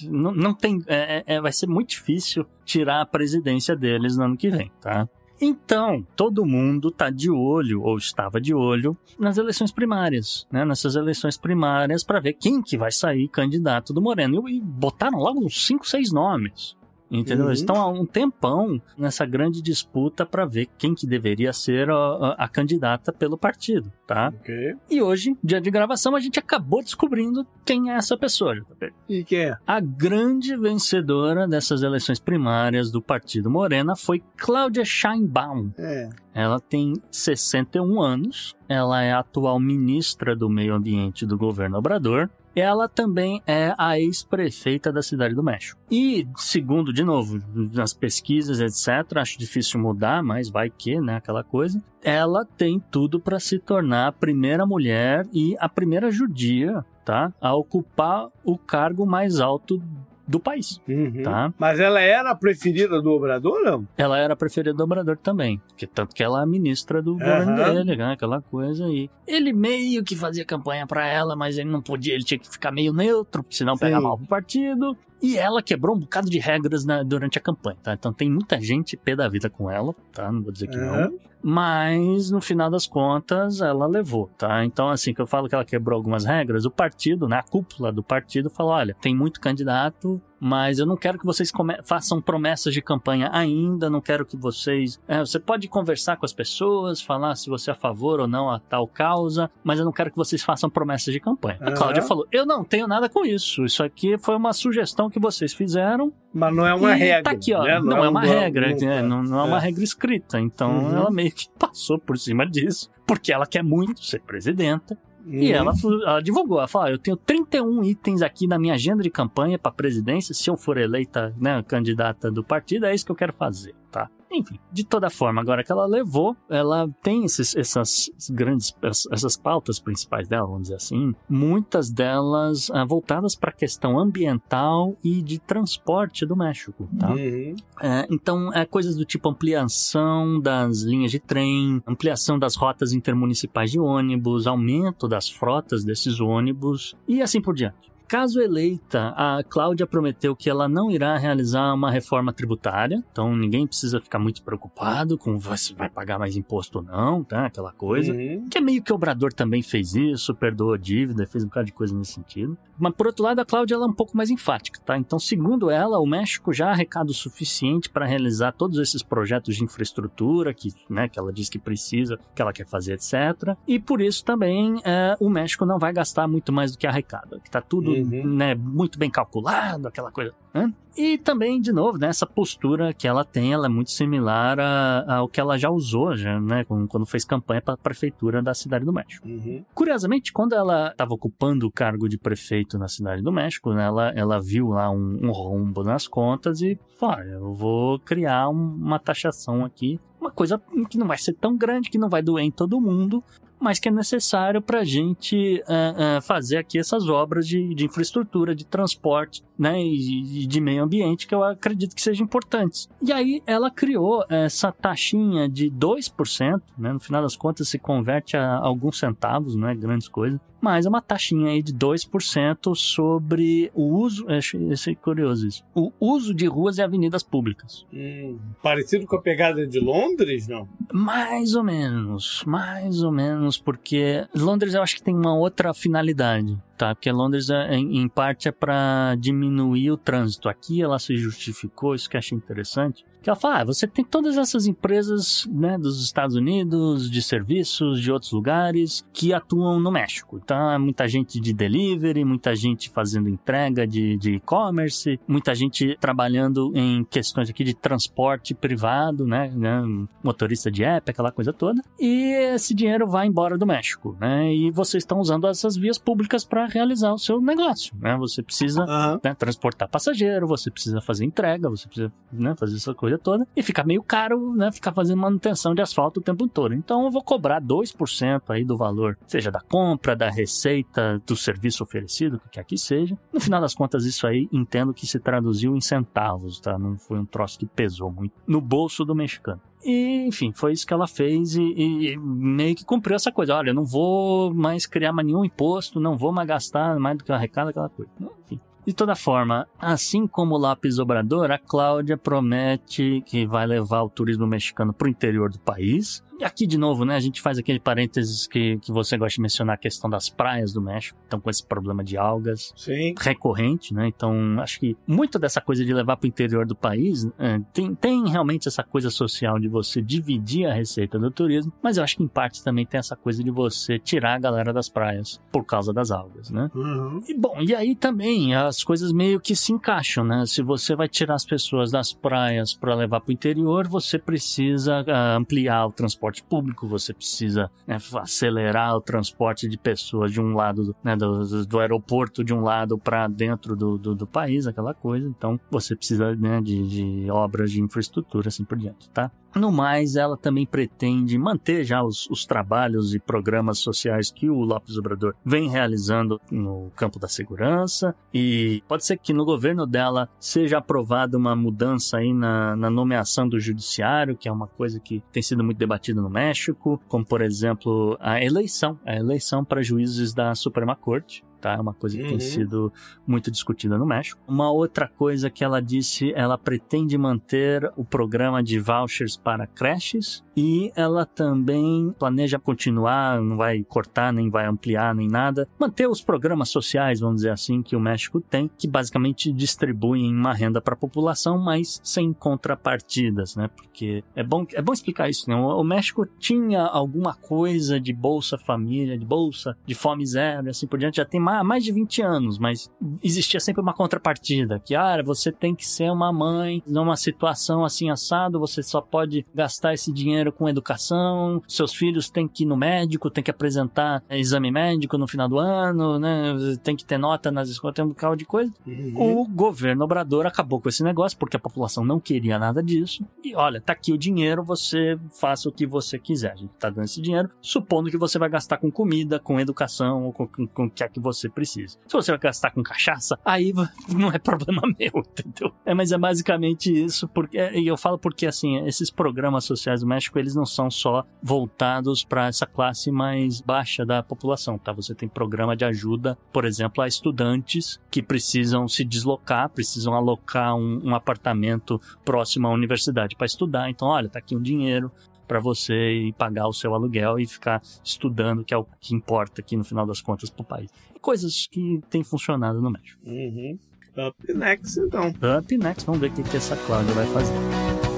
não, não tem, é- é- vai ser muito difícil tirar a presidência deles no ano que vem, tá? Então, todo mundo tá de olho, ou estava de olho, nas eleições primárias, né? Nessas eleições primárias para ver quem que vai sair candidato do Moreno. E, e botaram logo uns 5, 6 nomes. Entendeu? Uhum. Eles estão há um tempão nessa grande disputa para ver quem que deveria ser a, a- a candidata pelo partido, tá? Ok. E hoje, dia de gravação, a gente acabou descobrindo quem é essa pessoa, JP. E quem é? A grande vencedora dessas eleições primárias do Partido Morena foi Cláudia Scheinbaum. É. Ela tem 61 anos, ela é a atual ministra do Meio Ambiente do governo Obrador. Ela também é a ex-prefeita da Cidade do México. E, segundo, de novo, nas pesquisas, etc., acho difícil mudar, mas vai que, né, aquela coisa. Ela tem tudo para se tornar a primeira mulher e a primeira judia, tá? A ocupar o cargo mais alto do país, Uhum. tá? Mas ela era a preferida do Obrador, não? Ela era a preferida do Obrador também. Que, tanto que ela é a ministra do governo Aham. dele, né? Aquela coisa aí. Ele meio que fazia campanha pra ela, mas ele não podia, ele tinha que ficar meio neutro, porque senão pega Sim. mal pro partido. E ela quebrou um bocado de regras na- durante a campanha, tá? Então tem muita gente pé da vida com ela, tá? Não vou dizer que não. Aham. Mas, no final das contas, ela levou, tá? Então, assim, que eu falo que ela quebrou algumas regras, o partido, né, a cúpula do partido falou, olha, tem muito candidato, mas eu não quero que vocês façam promessas de campanha ainda, não quero que vocês... é, você pode conversar com as pessoas, falar se você é a favor ou não a tal causa, mas eu não quero que vocês façam promessas de campanha. A Aham. Cláudia falou, eu não tenho nada com isso, isso aqui foi uma sugestão que vocês fizeram, Mas não é uma e regra. Tá aqui, ó. né? Não, é um- uma regra, não- né? não, não é uma é. regra escrita. Então Uhum. ela meio que passou por cima disso, porque ela quer muito ser presidenta. E Uhum. ela, ela divulgou, ela falou: "Ah, eu tenho 31 itens aqui na minha agenda de campanha para presidência. Se eu for eleita, né, candidata do partido, é isso que eu quero fazer, tá? Enfim, de toda forma, agora que ela levou, ela tem esses, essas grandes, essas pautas principais dela, vamos dizer assim, muitas delas ah, voltadas para a questão ambiental e de transporte do México, tá? Uhum. É, então, é coisas do tipo ampliação das linhas de trem, ampliação das rotas intermunicipais de ônibus, aumento das frotas desses ônibus e assim por diante. Caso eleita, a Cláudia prometeu que ela não irá realizar uma reforma tributária, então ninguém precisa ficar muito preocupado com se vai pagar mais imposto ou não, tá? Aquela coisa. Uhum. Que é meio que o Obrador também fez isso, perdoou dívida, fez um bocado de coisa nesse sentido. Mas por outro lado, a Cláudia ela é um pouco mais enfática, tá? Então, segundo ela, o México já há recado suficiente para realizar todos esses projetos de infraestrutura que, né, que ela diz que precisa, que ela quer fazer, etc. E por isso também é, o México não vai gastar muito mais do que arrecada, que tá tudo Uhum. né, muito bem calculado, aquela coisa. Né? E também, de novo, né, essa postura que ela tem, ela é muito similar a- ao que ela já usou, já, né, quando fez campanha para a prefeitura da Cidade do México. Uhum. Curiosamente, quando ela estava ocupando o cargo de prefeito na Cidade do México, né, ela, ela viu lá um, um rombo nas contas e falou: "Olha, eu vou criar um- uma taxação aqui, uma coisa que não vai ser tão grande, que não vai doer em todo mundo, mas que é necessário para a gente ah, ah, fazer aqui essas obras de, de infraestrutura, de transporte, né, e, e de meio ambiente que eu acredito que sejam importantes. E aí ela criou essa taxinha de 2%, né, no final das contas se converte a alguns centavos, não é grandes coisas, mas é uma taxinha aí de 2% sobre o uso, achei, achei curioso isso, o uso de ruas e avenidas públicas. Hum, parecido com a pegada de Londres, não? Mais ou menos, mais ou menos, porque Londres eu acho que tem uma outra finalidade tá? Porque Londres, é, em, em parte, é para diminuir o trânsito. Aqui ela se justificou, isso que eu achei interessante, que ela fala, ah, você tem todas essas empresas né, dos Estados Unidos, de serviços, de outros lugares, que atuam no México. Então, é muita gente de delivery, muita gente fazendo entrega de e-commerce, muita gente trabalhando em questões aqui de transporte privado, né, né, motorista de app, aquela coisa toda. E esse dinheiro vai embora do México, né? E vocês estão usando essas vias públicas para realizar o seu negócio, né? Você precisa uhum. né, transportar passageiro, você precisa fazer entrega, você precisa né, fazer essa coisa toda. E fica meio caro, né? Ficar fazendo manutenção de asfalto o tempo todo. Então eu vou cobrar 2% aí do valor, seja da compra, da receita, do serviço oferecido, o que quer que seja. No final das contas, isso aí entendo que se traduziu em centavos, tá? Não foi um troço que pesou muito no bolso do mexicano. E, enfim, foi isso que ela fez e, e, meio que cumpriu essa coisa. Olha, não vou mais criar mais nenhum imposto, não vou mais gastar mais do que arrecada, aquela coisa. Enfim. De toda forma, assim como o Lápis Obrador, a Cláudia promete que vai levar o turismo mexicano para o interior do país, e aqui, de novo, né, a gente faz aquele parênteses que, que você gosta de mencionar, a questão das praias do México, então com esse problema de algas Sim. recorrente, né? Então, acho que muito dessa coisa de levar para o interior do país é, tem, tem realmente essa coisa social de você dividir a receita do turismo, mas eu acho que em parte também tem essa coisa de você tirar a galera das praias por causa das algas, né? Uhum. E bom, e aí também as coisas meio que se encaixam, né? Se você vai tirar as pessoas das praias para levar para o interior, você precisa uh, ampliar o transporte transporte público, você precisa né, acelerar o transporte de pessoas de um lado né, do, do, aeroporto de um lado para dentro do, do, do, país, aquela coisa. Então você precisa né, de, de obras de infraestrutura, assim por diante, tá? No mais, ela também pretende manter já os, os, trabalhos e programas sociais que o Lopes Obrador vem realizando no campo da segurança. E pode ser que no governo dela seja aprovada uma mudança aí na, na nomeação do judiciário, que é uma coisa que tem sido muito debatida no México, como por exemplo a eleição, a eleição para juízes da Suprema Corte tá? É uma coisa que uhum. tem sido muito discutida no México. Uma outra coisa que ela disse, ela pretende manter o programa de vouchers para creches e ela também planeja continuar, não vai cortar, nem vai ampliar, nem nada, manter os programas sociais, vamos dizer assim, que o México tem, que basicamente distribuem uma renda para a população, mas sem contrapartidas, né? Porque é bom, é bom explicar isso, né? O México tinha alguma coisa de Bolsa Família, de Bolsa de Fome Zero, assim por diante, já tem mais, de 20 anos, mas existia sempre uma contrapartida, que, ah, você tem que ser uma mãe numa situação assim assado, você só pode gastar esse dinheiro com educação, seus filhos têm que ir no médico, tem que apresentar exame médico no final do ano, né? Tem que ter nota nas escolas, tem um bocado de coisa. Uhum. O governo Obrador acabou com esse negócio porque a população não queria nada disso. E olha, tá aqui o dinheiro, você faça o que você quiser. A gente tá dando esse dinheiro, supondo que você vai gastar com comida, com educação, ou com, com, com o que é que você precisa. Se você vai gastar com cachaça, aí não é problema meu, entendeu? É, mas é basicamente isso, porque, e eu falo porque, assim, esses programas sociais do México, eles não são só voltados para essa classe mais baixa da população, tá? Você tem programa de ajuda, por exemplo, a estudantes que precisam se deslocar, precisam alocar um, um apartamento próximo à universidade para estudar. Então, olha, tá aqui um dinheiro para você pagar o seu aluguel e ficar estudando, que é o que importa aqui no final das contas para o país. Coisas que têm funcionado no México. Uhum. Up next, então. Up next, vamos ver o que, que essa Cláudia vai fazer.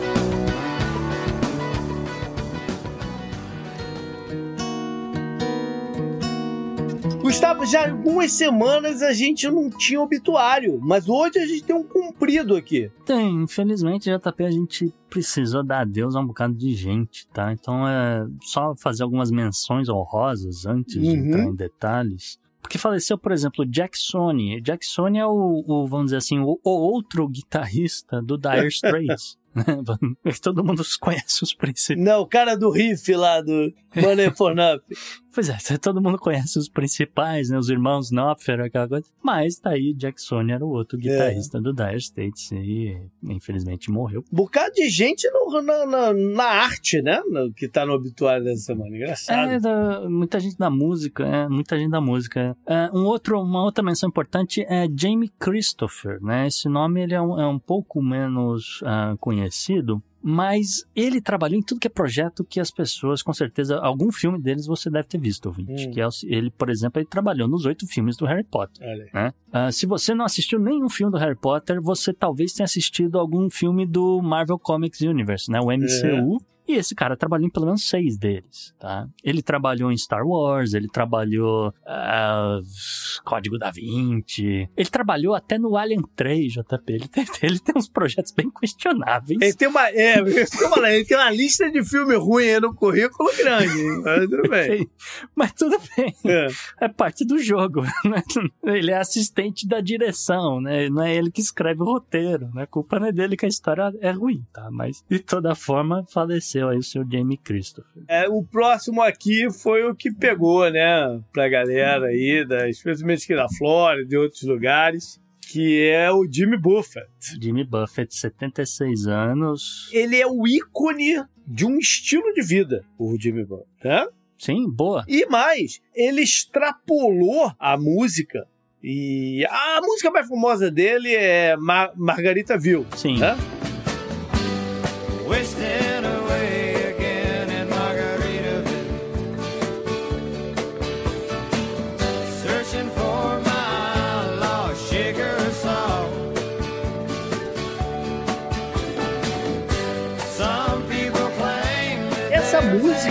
Gustavo, já há algumas semanas a gente não tinha obituário, mas hoje a gente tem um cumprido aqui. Tem, infelizmente, JP, a gente precisou dar adeus a um bocado de gente, tá? Então é só fazer algumas menções honrosas antes uhum. de entrar em detalhes. Porque faleceu, por exemplo, Jack Sony. Jack Sony é o, o vamos dizer assim, o, o outro guitarrista do Dire Straits. Né? Todo mundo conhece os principais. Não, o cara do riff lá do Money for Nothing. Pois é, todo mundo conhece os principais, né? Os irmãos Knopfler, aquela coisa. Mas tá aí, Jack Sony era o outro guitarrista é. do Dire Straits e infelizmente morreu. Um bocado de gente no, na, na, na, arte, né? No, que tá no obituário dessa semana. Engraçado. É, da, muita gente da música, é, muita gente da música. É, um outro, uma outra menção importante é Jamie Christopher, né? Esse nome ele é um, é um pouco menos uh, conhecido, mas ele trabalhou em tudo que é projeto que as pessoas, com certeza, algum filme deles você deve ter visto, ouvinte. Hum. Que é, ele, por exemplo, ele trabalhou nos oito filmes do Harry Potter. Né? Uh, se você não assistiu nenhum filme do Harry Potter, você talvez tenha assistido algum filme do Marvel Comics Universe, né? O MCU. É. E esse cara trabalhou em pelo menos seis deles, tá? Ele trabalhou em Star Wars, ele trabalhou uh, Código da Vinci, ele trabalhou até no Alien 3, JP. Ele tem, ele tem uns projetos bem questionáveis. Ele tem uma, é, ele tem uma lista de filme ruim no currículo grande, mas tudo bem. Mas tudo bem. É. é parte do jogo. Né? Ele é assistente da direção, né? Não é ele que escreve o roteiro, né? A culpa não é dele que a história é ruim, tá? Mas, de toda forma, faleceu faleceu aí o seu Jamie Christopher. É, o próximo aqui foi o que pegou, né, pra galera aí, da, especialmente aqui da Flórida, de outros lugares que é o Jimmy Buffett. Jimmy Buffett, 76 anos. Ele é o ícone de um estilo de vida, o Jimmy Buffett, né? Sim, boa. E mais, ele extrapolou a música. E a música mais famosa dele é Mar Margarita Ville. Sim. Né?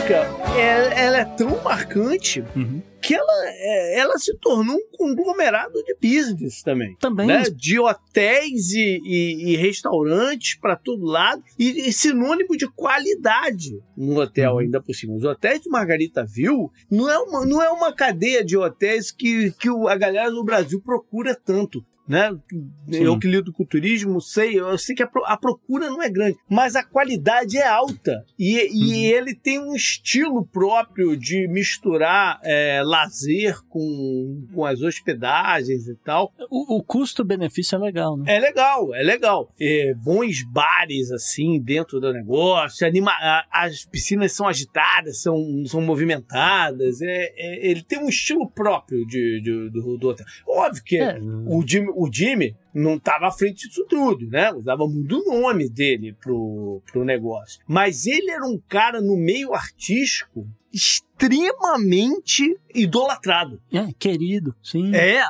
Música, é, ela é tão marcante uhum. que ela, é, ela se tornou um conglomerado de business também. Também. Né? De hotéis e, e, e restaurantes para todo lado e, e, sinônimo de qualidade no hotel uhum. ainda por cima. Os hotéis de Margaritaville não é uma, não é uma cadeia de hotéis que, que a galera no Brasil procura tanto né? Sim. Eu que lido com turismo, sei, eu sei que a, a, procura não é grande, mas a qualidade é alta. E, uhum. e ele tem um estilo próprio de misturar é, lazer com, com as hospedagens e tal. O, o custo-benefício é legal, né? É legal, é legal. É, bons bares, assim, dentro do negócio, anima, as piscinas são agitadas, são, são movimentadas. É, é ele tem um estilo próprio de, de do, do, hotel. Óbvio que é. o Jimmy o Jimmy não estava à frente disso tudo, né? Usava muito o nome dele pro, pro negócio. Mas ele era um cara no meio artístico extremamente idolatrado. É, querido, sim. É,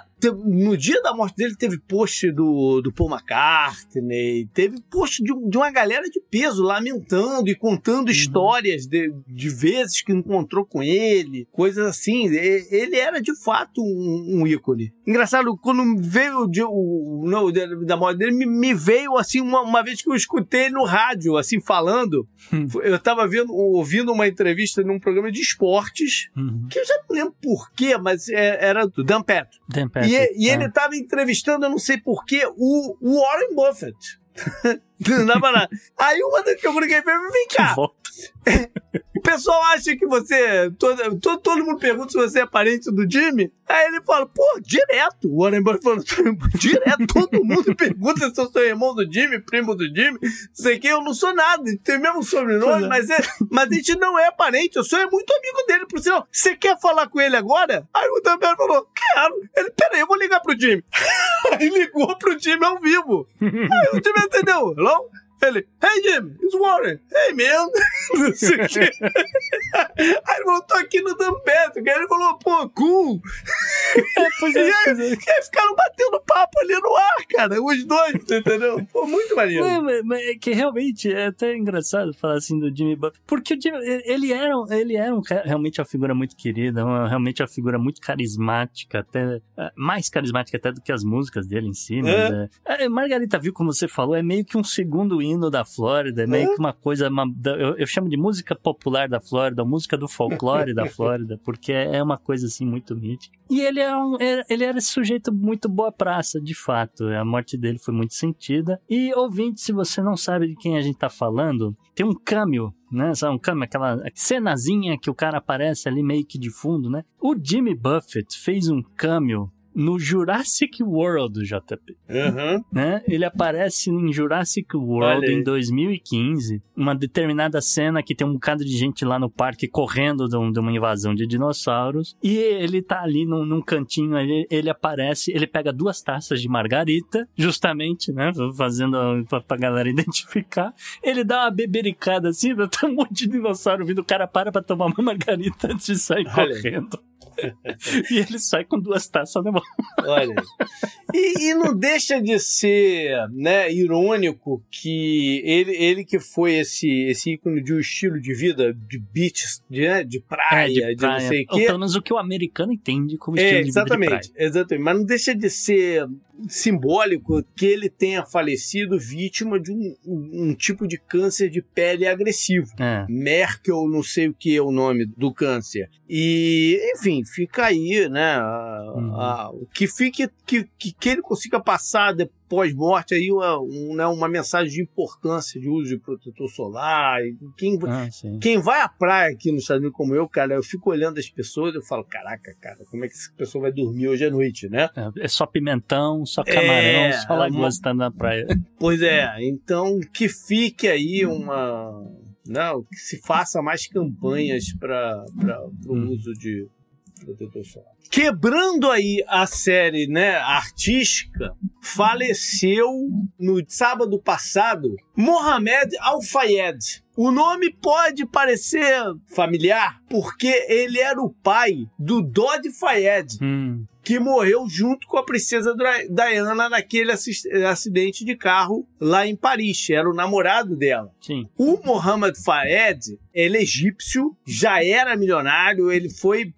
no dia da morte dele teve post do, do Paul McCartney, teve post de, de uma galera de peso lamentando e contando uhum. histórias de, de vezes que encontrou com ele, coisas assim. Ele era de fato um, um ícone. Engraçado, quando veio de, o, no, da morte dele, me, me veio assim uma, uma, vez que eu escutei no rádio, assim, falando. Hum. Eu tava vendo, ouvindo uma entrevista num programa de esportes, uhum. que eu já não lembro porquê, mas é, era do Dan Petro. Dan. E, e ele é. tava entrevistando, eu não sei porquê, o, o Warren Buffett. não dava nada. Aí uma das que eu liguei pra ele, vem cá. o pessoal acha que você. Todo, todo, todo mundo pergunta se você é parente do Jimmy. Aí ele fala, pô, direto. O Warren Buffett falou, direto. Todo mundo pergunta se eu sou irmão do Jimmy, primo do Jimmy. Sei que eu não sou nada. Tem o mesmo sobrenome, é. mas, é, mas a gente não é parente. Eu sou muito amigo dele. Por sinal, você quer falar com ele agora? Aí o Dan falou, quero. Ele, peraí, eu vou ligar pro Jimmy. Aí ligou pro Jimmy ao vivo. Aí o Jimmy entendeu. Hello? Ele, hey Jimmy, it's Warren. Hey man. Não sei o quê. Aí ele falou, tô aqui no Dampeto. Aí ele falou, pô, cool. É, pois é, e, aí, é. e aí ficaram batendo papo ali no ar, cara. Os dois, entendeu? Pô, muito maneiro. Não, mas, mas é que realmente é até engraçado falar assim do Jimmy Buffett. Porque o Jimmy, ele era, ele era um, realmente uma figura muito querida, uma, realmente uma figura muito carismática, até é, mais carismática até do que as músicas dele em si. Né? É. É, Margarita viu, como você falou, é meio que um segundo hino da Flórida, é meio que uma coisa, uma, eu, eu, chamo de música popular da Flórida, música do folclore da Flórida, porque é uma coisa assim muito mítica. E ele é um, ele era esse sujeito muito boa praça, de fato. É, morte dele foi muito sentida. E, ouvinte, se você não sabe de quem a gente tá falando, tem um cameo né? Sabe, um cameo, aquela cenazinha que o cara aparece ali meio que de fundo, né? O Jimmy Buffett fez um cameo no Jurassic World, JP. Uhum. Né? Ele aparece em Jurassic World em 2015, uma determinada cena que tem um bocado de gente lá no parque correndo de, um- de uma invasão de dinossauros. E ele tá ali num, num cantinho, ele, ele aparece, ele pega duas taças de margarita, justamente, né? Fazendo a- pra, pra galera identificar. Ele dá uma bebericada assim, tá um monte de dinossauro vindo, o cara para pra tomar uma margarita antes de sair Olha correndo. e ele sai com duas taças na mão. Olha. E, e não deixa de ser né, irônico que ele, ele que foi esse, esse ícone de um estilo de vida de beach, de, né, de praia, de, não sei o Ou quê. pelo menos o que o americano entende como estilo É, de vida de praia. exatamente, exatamente. Mas não deixa de ser simbólico que ele tenha falecido vítima de um, um tipo de câncer de pele agressivo. É. Merkel, não sei o que é o nome do câncer. E, enfim, fica aí, né? a- Uhum. a- que fique, que, que, que ele consiga passar depois morte aí uma, um, né, uma mensagem de importância de uso de protetor solar. Quem, Ah, quem vai à praia aqui nos Estados Unidos como eu, cara, eu fico olhando as pessoas e eu falo, caraca, cara, como é que essa pessoa vai dormir hoje à noite, né? É, é só pimentão, só camarão, É, só lagoa uma- estando na praia. Pois é, então que fique aí uma. Não, que se faça mais campanhas para o Hum. uso de protetor solar. Quebrando aí a série né, artística, faleceu no sábado passado Mohamed Al-Fayed. O nome pode parecer familiar porque ele era o pai do Dodi Fayed, Hum, que morreu junto com a princesa Diana naquele acidente de carro lá em Paris. Era o namorado dela. sim. O Mohammed Fayed, ele é egípcio, já era milionário, ele foi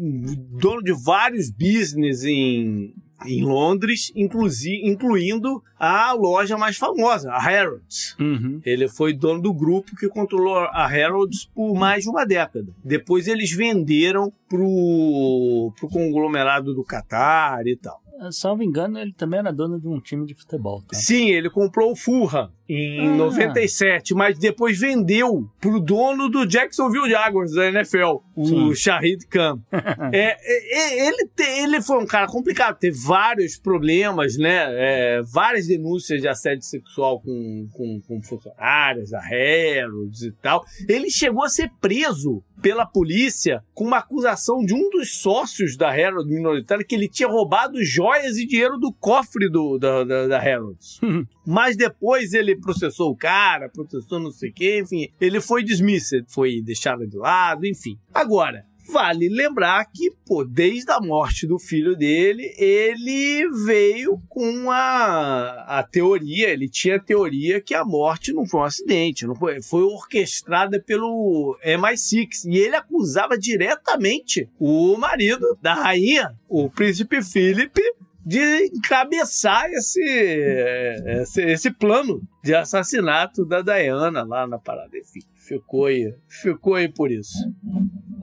dono de vários business em, em Londres, inclusi- incluindo a loja mais famosa, a Harrods. Uhum. Ele foi dono do grupo que controlou a Harrods por mais de uma década. Depois eles venderam pro, pro conglomerado do Qatar e tal. Salvo engano, ele também era dono de um time de futebol. Tá? Sim, ele comprou o Fulham em Ah. 97, mas depois vendeu pro dono do Jacksonville Jaguars da NFL, o Sim. Shahid Khan. É, é, é, ele, te- ele foi um cara complicado, teve vários problemas, né? É, várias denúncias de assédio sexual com, com, com funcionárias da Harrods e tal. Ele chegou a ser preso pela polícia com uma acusação de um dos sócios da Harrods minoritária que ele tinha roubado joias e dinheiro do cofre do, da, da, da Harrods. Mas depois ele processou o cara, processou não sei o quê, enfim, ele foi dismissed, foi deixado de lado, enfim. Agora, vale lembrar que, pô, desde a morte do filho dele, ele veio com a, a teoria, ele tinha a teoria que a morte não foi um acidente, não foi, foi orquestrada pelo MI6. E ele acusava diretamente o marido da rainha, o príncipe Philip, de encabeçar esse, esse, esse plano de assassinato da Diana lá na parada. Enfim, ficou aí, ficou aí por isso.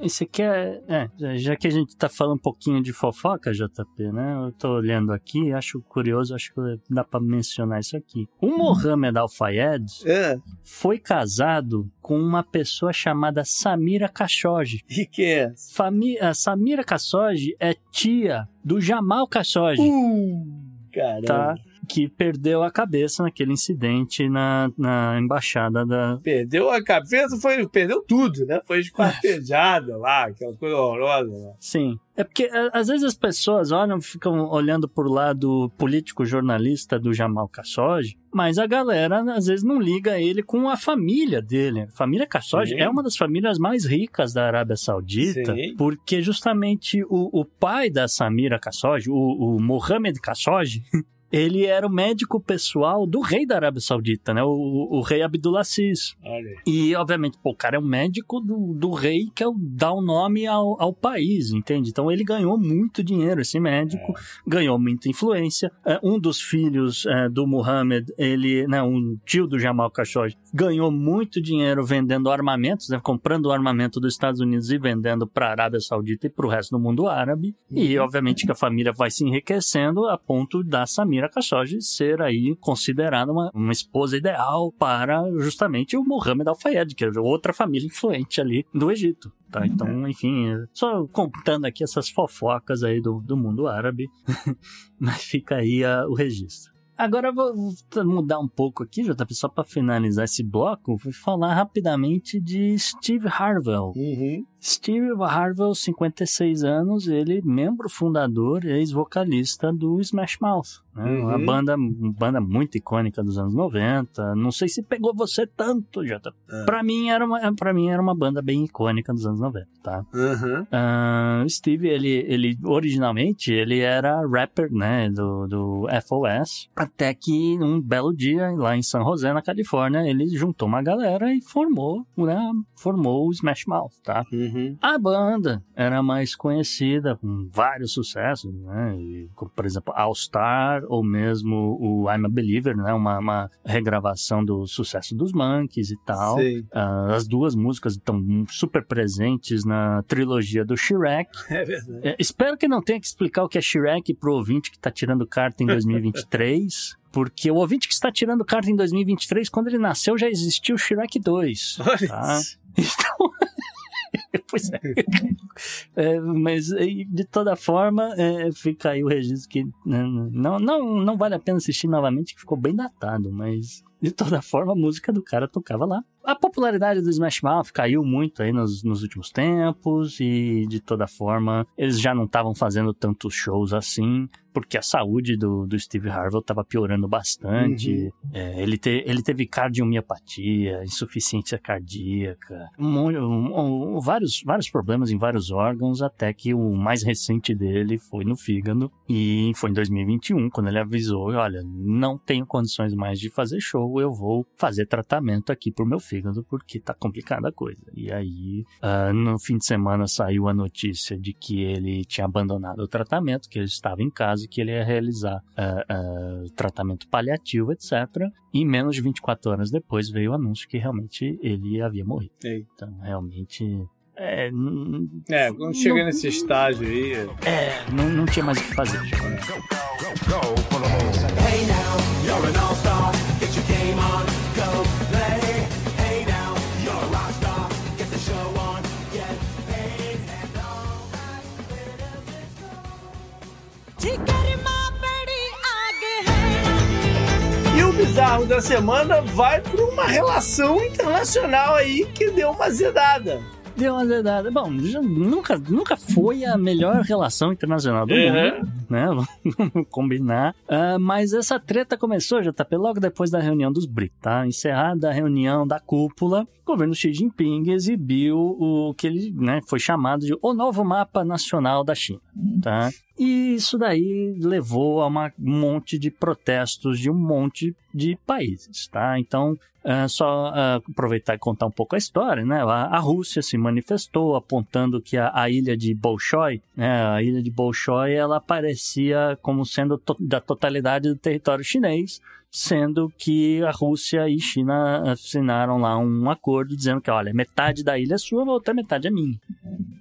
Esse aqui é, é. Já que a gente tá falando um pouquinho de fofoca, JP, né? Eu tô olhando aqui, acho curioso, acho que dá pra mencionar isso aqui. O Mohamed Al-Fayed É, foi casado com uma pessoa chamada Samira Khashoggi. e que é? Fami Samira Khashoggi é tia do Jamal Khashoggi. Uh, caramba. tá? Que perdeu a cabeça naquele incidente na, na embaixada da. Perdeu a cabeça, foi, perdeu tudo, né? Foi esquartejada lá, aquela coisa horrorosa. Sim. É porque às vezes as pessoas olham, ficam olhando pro lado político jornalista do Jamal Khashoggi, mas a galera às vezes não liga ele com a família dele. A família Khashoggi Sim. é uma das famílias mais ricas da Arábia Saudita, Sim. porque justamente o, o pai da Samira Khashoggi, o, o Mohammed Khashoggi, ele era o médico pessoal do rei da Arábia Saudita, né? O, o rei Abdulaziz. E, obviamente, pô, o cara é um médico do, do rei que é o, dá o nome ao, ao país, entende? Então ele ganhou muito dinheiro, esse médico, ganhou muita influência. É, um dos filhos é, do Muhammad, ele, né, um tio do Jamal Khashoggi, ganhou muito dinheiro vendendo armamentos, né, comprando o armamento dos Estados Unidos e vendendo para a Arábia Saudita e para o resto do mundo árabe. E, obviamente, que a família vai se enriquecendo a ponto da Samira Samira Khashoggi ser aí considerada uma, uma esposa ideal para justamente o Mohammed Al-Fayed, que é outra família influente ali do Egito. Tá, então, enfim, só contando aqui essas fofocas aí do, do mundo árabe, mas fica aí a, o registro. Agora vou mudar um pouco aqui, JP, só para finalizar esse bloco, vou falar rapidamente de Steve Harwell. Uhum. Steve Harwell, 56 anos, ele membro fundador e ex-vocalista do Smash Mouth. Né? Uhum. Uma banda, uma banda muito icônica dos anos 90. Não sei se pegou você tanto, Jota. É. Pra, mim era uma, pra mim era uma banda bem icônica dos anos 90, tá? Uhum. Ah, o Steve, ele, ele originalmente ele era rapper, né, do, do FOS, até que um belo dia lá em San José, na Califórnia, ele juntou uma galera e formou, né, formou o Smash Mouth, tá? Uhum. A banda era mais conhecida, com vários sucessos, né? E, como, por exemplo, All Star, ou mesmo o I'm a Believer, né? Uma, uma regravação do sucesso dos Monkeys e tal. Ah, as duas músicas estão super presentes na trilogia do Shrek. É verdade. É, espero que não tenha que explicar o que é Shrek pro ouvinte que está tirando carta em 2023. Porque o ouvinte que está tirando carta em 2023, quando ele nasceu, já existiu o Shrek 2. Olha Tá? Então. pois é. É, Mas de toda forma, é, fica aí o registro que né, não, não, não vale a pena assistir novamente, que ficou bem datado, mas de toda forma a música do cara tocava lá. A popularidade do Smash Mouth caiu muito aí nos, nos últimos tempos e de toda forma eles já não estavam fazendo tantos shows assim, porque a saúde do, do Steve Harvey estava piorando bastante. É, ele, te, ele teve cardiomiopatia, insuficiência cardíaca, um um- um- vários, vários problemas em vários órgãos, até que o mais recente dele foi no fígado. E foi em 2021, quando ele avisou: olha, não tenho condições mais de fazer show, eu vou fazer tratamento aqui pro meu fígado, porque tá complicada a coisa. E aí, ah, no fim de semana, saiu a notícia de que ele tinha abandonado o tratamento, que ele estava em casa e que ele ia realizar ah, ah, tratamento paliativo, etc. E menos de 24 horas depois veio o anúncio que realmente ele havia morrido. Ei. Então, realmente. É, É, quando chega Não- nesse estágio aí. é, não, não tinha mais o que fazer. E o bizarro da semana vai para uma relação internacional aí que deu uma zedada. Deu uma dedada. Bom, nunca, nunca foi a melhor relação internacional do Uhum. mundo, né? Vamos combinar. Ah, mas essa treta começou, JP, logo depois da reunião dos BRICS, tá? Encerrada a reunião da cúpula, o governo Xi Jinping exibiu o que ele né, foi chamado de o novo mapa nacional da China, tá? E isso daí levou a uma- um monte de protestos de um monte de países, tá? Então, ah, só ah, aproveitar e contar um pouco a história, né? A, a Rússia se manifestou apontando que a, a ilha de Bolshoi, né? A ilha de Bolshoi, ela aparecia como sendo to- da totalidade do território chinês, sendo que a Rússia e China assinaram lá um acordo dizendo que, olha, metade da ilha é sua, a outra metade é minha.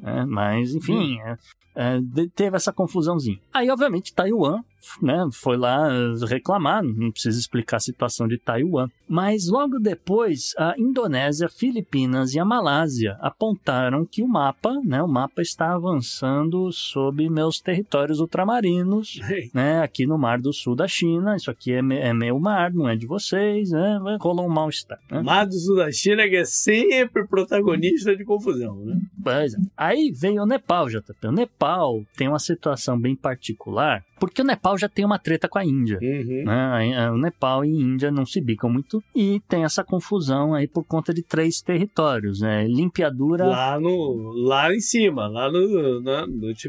É, mas, enfim, é, é, teve essa confusãozinha. Aí, obviamente, Taiwan né, foi lá reclamar, não precisa explicar a situação de Taiwan. Mas logo depois, a Indonésia, Filipinas e a Malásia apontaram que o mapa, né, o mapa está avançando sobre meus territórios ultramarinos, né, aqui no Mar do Sul da China. Isso aqui é, me- é meu mar, não é de vocês, né? Rolou um mal-estar. Né? Mar do Sul da China que é sempre protagonista de confusão, né? Pois é. Aí veio o Nepal, JP. O Nepal tem uma situação bem particular, porque o Nepal já tem uma treta com a Índia. Uhum. né? A- O Nepal e Índia não se bicam muito e tem essa confusão aí por conta de três territórios, né? Limpiadura lá, Lá no. Lá em cima, lá no. Na, no Tibete.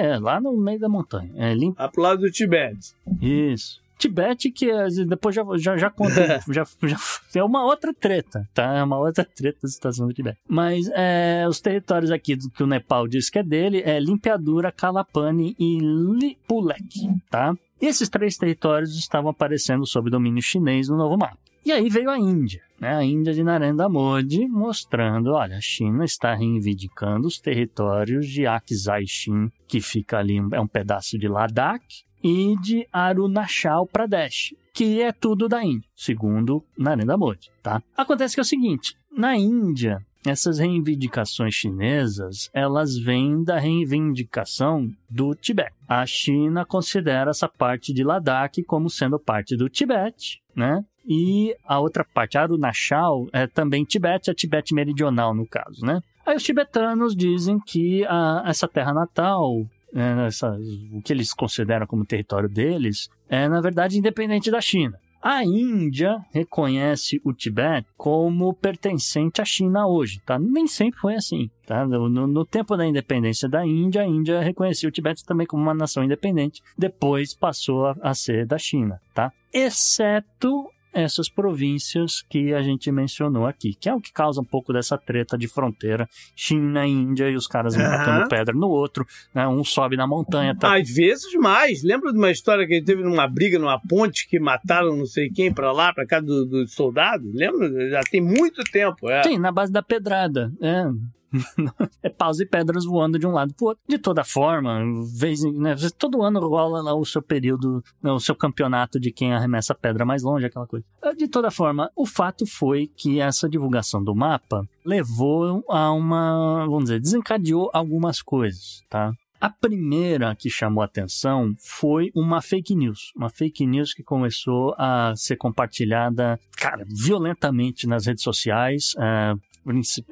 é, lá no meio da montanha. É, lim... Lá pro lado do Tibete. Isso. Tibete, que depois já, já, já conta, já, já é uma outra treta, tá? É uma outra treta da situação do Tibete. Mas é, os territórios aqui do que o Nepal diz que é dele é Limpiadura, Kalapani e Lipulek, tá? E esses três territórios estavam aparecendo sob domínio chinês no novo mapa. E aí veio a Índia, né? A Índia de Narendra Modi mostrando, olha, a China está reivindicando os territórios de Aksai Chin, que fica ali, é um pedaço de Ladakh, e de Arunachal Pradesh, que é tudo da Índia, segundo Narendra Modi, tá? Acontece que é o seguinte, na Índia, essas reivindicações chinesas, elas vêm da reivindicação do Tibete. A China considera essa parte de Ladakh como sendo parte do Tibete, né? E a outra parte, Arunachal, é também Tibete, é Tibete meridional no caso, né? Aí os tibetanos dizem que a, essa terra natal, é, essa, o que eles consideram como território deles, é na verdade independente da China. A Índia reconhece o Tibete como pertencente à China hoje, tá? Nem sempre foi assim, tá? No, no, tempo da independência da Índia, a Índia reconhecia o Tibete também como uma nação independente, depois passou a, a ser da China, tá? Exceto essas províncias que a gente mencionou aqui, que é o que causa um pouco dessa treta de fronteira China e Índia e os caras uhum. batendo pedra no outro, né? Um sobe na montanha. Tá... Às vezes mais. Lembra de uma história que teve numa briga numa ponte que mataram não sei quem para lá, para cá dos do soldados? Lembra? Já tem muito tempo. É. Sim, na base da pedrada. É. é paus e pedras voando de um lado pro outro. De toda forma, vez, né, todo ano rola lá o seu período, né, o seu campeonato de quem arremessa a pedra mais longe, aquela coisa. De toda forma, o fato foi que essa divulgação do mapa levou a uma, vamos dizer, desencadeou algumas coisas, tá? A primeira que chamou atenção foi uma fake news. Uma fake news que começou a ser compartilhada, cara, violentamente nas redes sociais. É,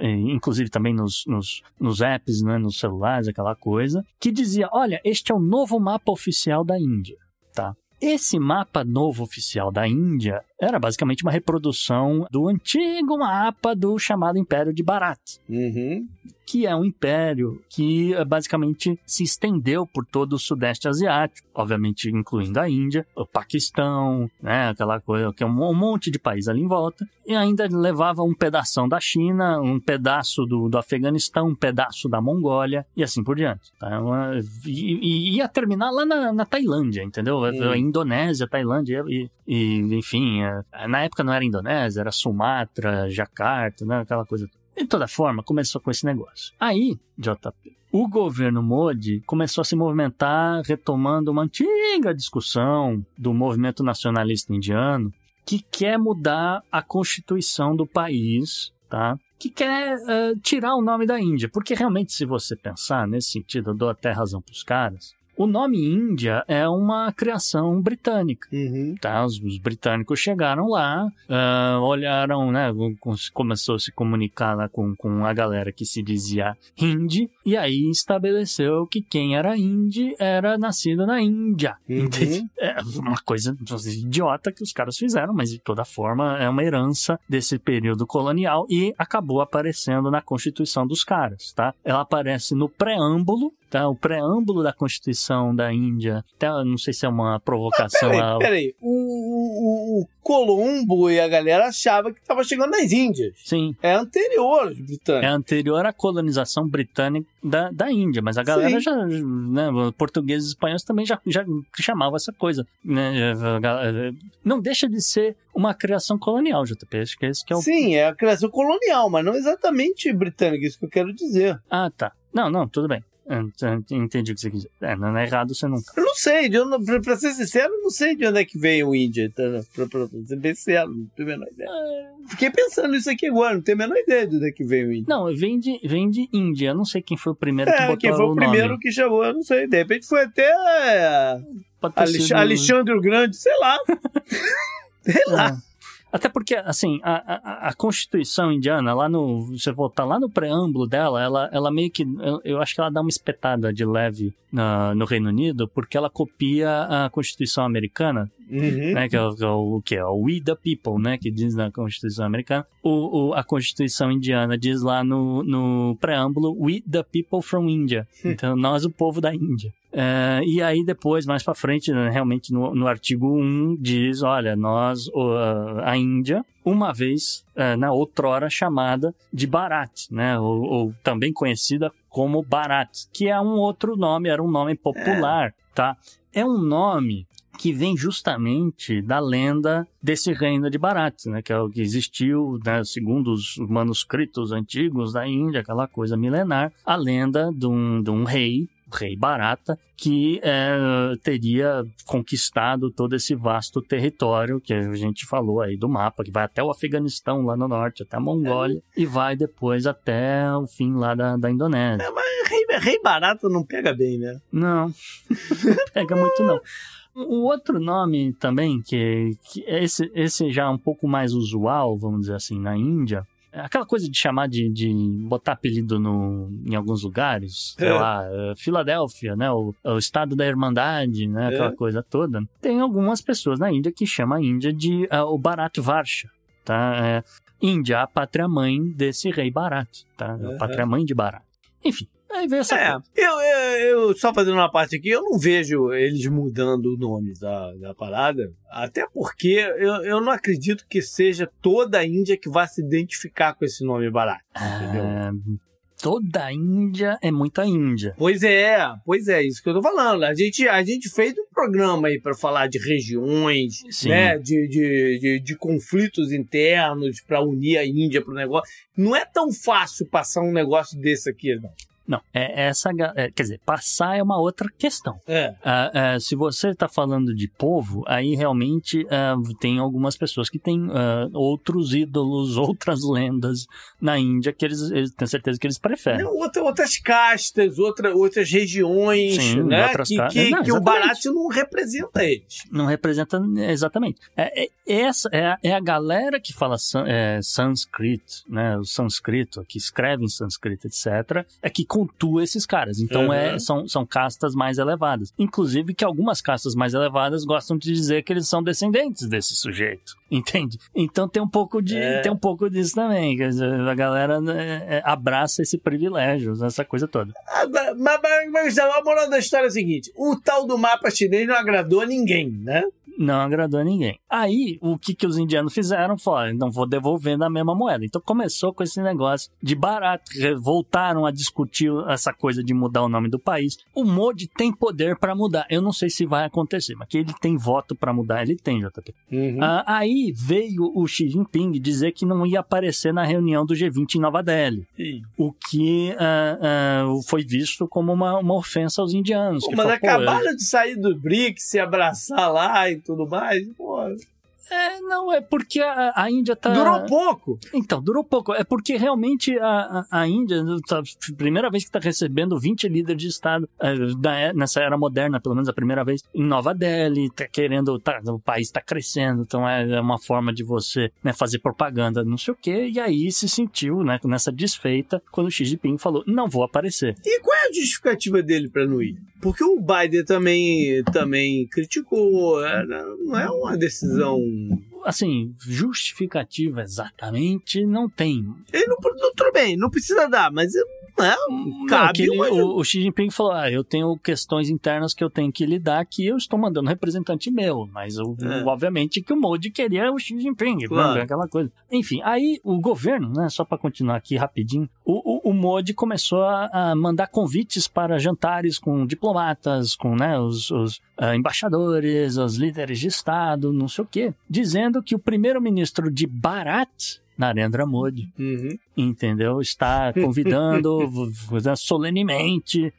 inclusive também nos, nos, nos apps, né, nos celulares, aquela coisa, que dizia: olha, este é o novo mapa oficial da Índia, tá? Esse mapa novo oficial da Índia era basicamente uma reprodução do antigo mapa do chamado Império de Bharat. Uhum que é um império que eh, basicamente se estendeu por todo o Sudeste Asiático, obviamente incluindo a Índia, o Paquistão, né, aquela coisa que é um monte de país ali em volta, e ainda levava um pedaço da China, um pedaço do, do Afeganistão, um pedaço da Mongólia e assim por diante. Tá? Uma, e, e, ia terminar lá na, na Tailândia, entendeu? A Indonésia, Tailândia e, e enfim, eh, na época não era Indonésia, era Sumatra, Jakarta, né, aquela coisa de toda forma, começou com esse negócio. Aí, JP, o governo Modi começou a se movimentar retomando uma antiga discussão do movimento nacionalista indiano que quer mudar a constituição do país, tá? Que quer uh, tirar o nome da Índia. Porque realmente, se você pensar nesse sentido, eu dou até razão para os caras. O nome Índia é uma criação britânica. Uhum. Tá? Os, os, britânicos chegaram lá, uh, olharam, né? Começou a se comunicar lá com, com a galera que se dizia Hindi, e aí estabeleceu que quem era Hindi era nascido na Índia. Uhum. É uma coisa idiota que os caras fizeram, mas de toda forma é uma herança desse período colonial e acabou aparecendo na Constituição dos caras, tá? Ela aparece no preâmbulo tá? O preâmbulo da Constituição da Índia, até não sei se é uma provocação. Ah, peraí, peraí. O, o, o, Colombo e a galera achava que estava chegando nas Índias. Sim. É anterior aos britânicos. É anterior à colonização britânica da, da Índia, mas a galera Sim. já, né, portugueses e espanhóis também já, já chamavam essa coisa, né? Não deixa de ser uma criação colonial, JP, acho que é esse que é o... Sim, é a criação colonial, mas não exatamente britânica, isso que eu quero dizer. Ah, tá. Não, não, tudo bem. Entendi o que você quis dizer. É, não é errado você não tá. Eu não sei, de onde, pra, pra, ser sincero, eu não sei de onde é que veio o Índia. Tá? Pra, pra, pra ser bem sincero, não tenho a menor ideia. É... Fiquei pensando nisso aqui agora, não tenho a menor ideia de onde é que veio o Índia. Não, vem de, vem de Índia. Eu não sei quem foi o primeiro é, que botou quem foi o, o primeiro nome. que chamou, eu não sei. De repente foi até. É, Alex, Alexandre o Grande, sei lá. sei lá. É. Até porque, assim, a, a, a, Constituição indiana, lá no. Você voltar lá no preâmbulo dela, ela, ela meio que. Eu, eu acho que ela dá uma espetada de leve na, no Reino Unido, porque ela copia a Constituição americana, uhum. né? Que é, que é o, que é o We the People, né? Que diz na Constituição americana. O, o, a Constituição indiana diz lá no, no preâmbulo We the People from India. Então, nós, o povo da Índia. Uh, e aí depois, mais para frente, né, realmente no, no, artigo 1 diz, olha, nós, a Índia, uma vez, uh, na outrora chamada de Bharat, né, ou, ou, também conhecida como Bharat, que é um outro nome, era um nome popular, é. tá? É um nome que vem justamente da lenda desse reino de Bharat, né, que é o que existiu, né, segundo os manuscritos antigos da Índia, aquela coisa milenar, a lenda de um, de um rei rei Barata, que é, teria conquistado todo esse vasto território que a gente falou aí do mapa, que vai até o Afeganistão lá no norte, até a Mongólia, é. e vai depois até o fim lá da, da Indonésia. É, mas rei, rei Barata não pega bem, né? Não, não pega muito não. O outro nome também, que, que esse, esse já é um pouco mais usual, vamos dizer assim, na Índia, é aquela coisa de chamar de, de botar apelido no, em alguns lugares, sei é. lá, é, Filadélfia, né? O, o, estado da Irmandade, né? Aquela é. coisa toda. Tem algumas pessoas na Índia que chamam a Índia de uh, o Bharat Varsha, tá? É, Índia, a pátria-mãe desse rei Bharat, tá? A pátria-mãe de Bharat. Enfim, Aí veio essa. É, eu, eu, eu, só fazendo uma parte aqui, eu não vejo eles mudando o nome da, da parada, até porque eu, eu não acredito que seja toda a Índia que vai se identificar com esse nome barato. Entendeu? É, toda a Índia é muita Índia. Pois é, pois é, isso que eu tô falando. A gente, a gente fez um programa aí para falar de regiões, Sim. né, de, de, de, de conflitos internos para unir a Índia pro negócio. Não é tão fácil passar um negócio desse aqui, não. Não, é essa. É, quer dizer, passar é uma outra questão. É. Ah, é se você está falando de povo, aí realmente ah, tem algumas pessoas que têm outros ídolos, outras lendas na Índia que eles, eles têm certeza que eles preferem. Não, outra, outras castas, outra, outras regiões, Sim, né? Outras que, que, não, que o Bharat não representa eles. Não representa exatamente. É, é essa é a, é a galera que fala é, sânscrito, né? O sânscrito, que escreve em sânscrito, etc., é que cultua esses caras. Então uhum. é, são, são castas mais elevadas. Inclusive que algumas castas mais elevadas gostam de dizer que eles são descendentes desse sujeito. Entende? Então tem um pouco de é. tem um pouco disso também. A galera né, é, abraça esse privilégio, essa coisa toda. Ah, mas, mas, mas a moral da história é a seguinte: o tal do mapa chinês não agradou a ninguém, né? não agradou a ninguém. Aí, o que, que os indianos fizeram? Falaram, não vou devolver na mesma moeda. Então começou com esse negócio de barato. Voltaram a discutir essa coisa de mudar o nome do país. O Modi tem poder para mudar. Eu não sei se vai acontecer, mas que ele tem voto para mudar, ele tem, JP. Uhum. Ah, aí veio o Xi Jinping dizer que não ia aparecer na reunião do G20 em Nova Delhi. Sim. O que ah, ah, foi visto como uma, uma ofensa aos indianos. Pô, mas acabaram de sair do BRICS, se abraçar lá e tudo mais. Pô, é, não, é porque a, a Índia tá. Durou pouco! Então, durou pouco. É porque realmente a, a, a Índia, tá, primeira vez que está recebendo 20 líderes de Estado, é, da, nessa era moderna, pelo menos a primeira vez, em Nova Delhi, tá querendo. Tá, o país está crescendo, então é, é, uma forma de você né, fazer propaganda, não sei o quê, e aí se sentiu né, nessa desfeita quando o Xi Jinping falou: não vou aparecer. E qual é a justificativa dele para não ir? Porque o Biden também, também criticou, é, não é uma decisão assim, justificativa exatamente não tem. Ele não, tudo bem, não precisa dar, mas é, cabe. Não, o, o, Xi Jinping falou: ah, eu tenho questões internas que eu tenho que lidar que eu estou mandando um representante meu. Mas eu, é. obviamente que o Modi queria o Xi Jinping, claro. aquela coisa. Enfim, aí o governo, né, só para continuar aqui rapidinho, o, o, o Modi começou a, a, mandar convites para jantares com diplomatas, com né, os, os uh, embaixadores, os líderes de Estado, não sei o quê, dizendo que o primeiro-ministro de Bharat Narendra Modi, uhum. entendeu? Está convidando solenemente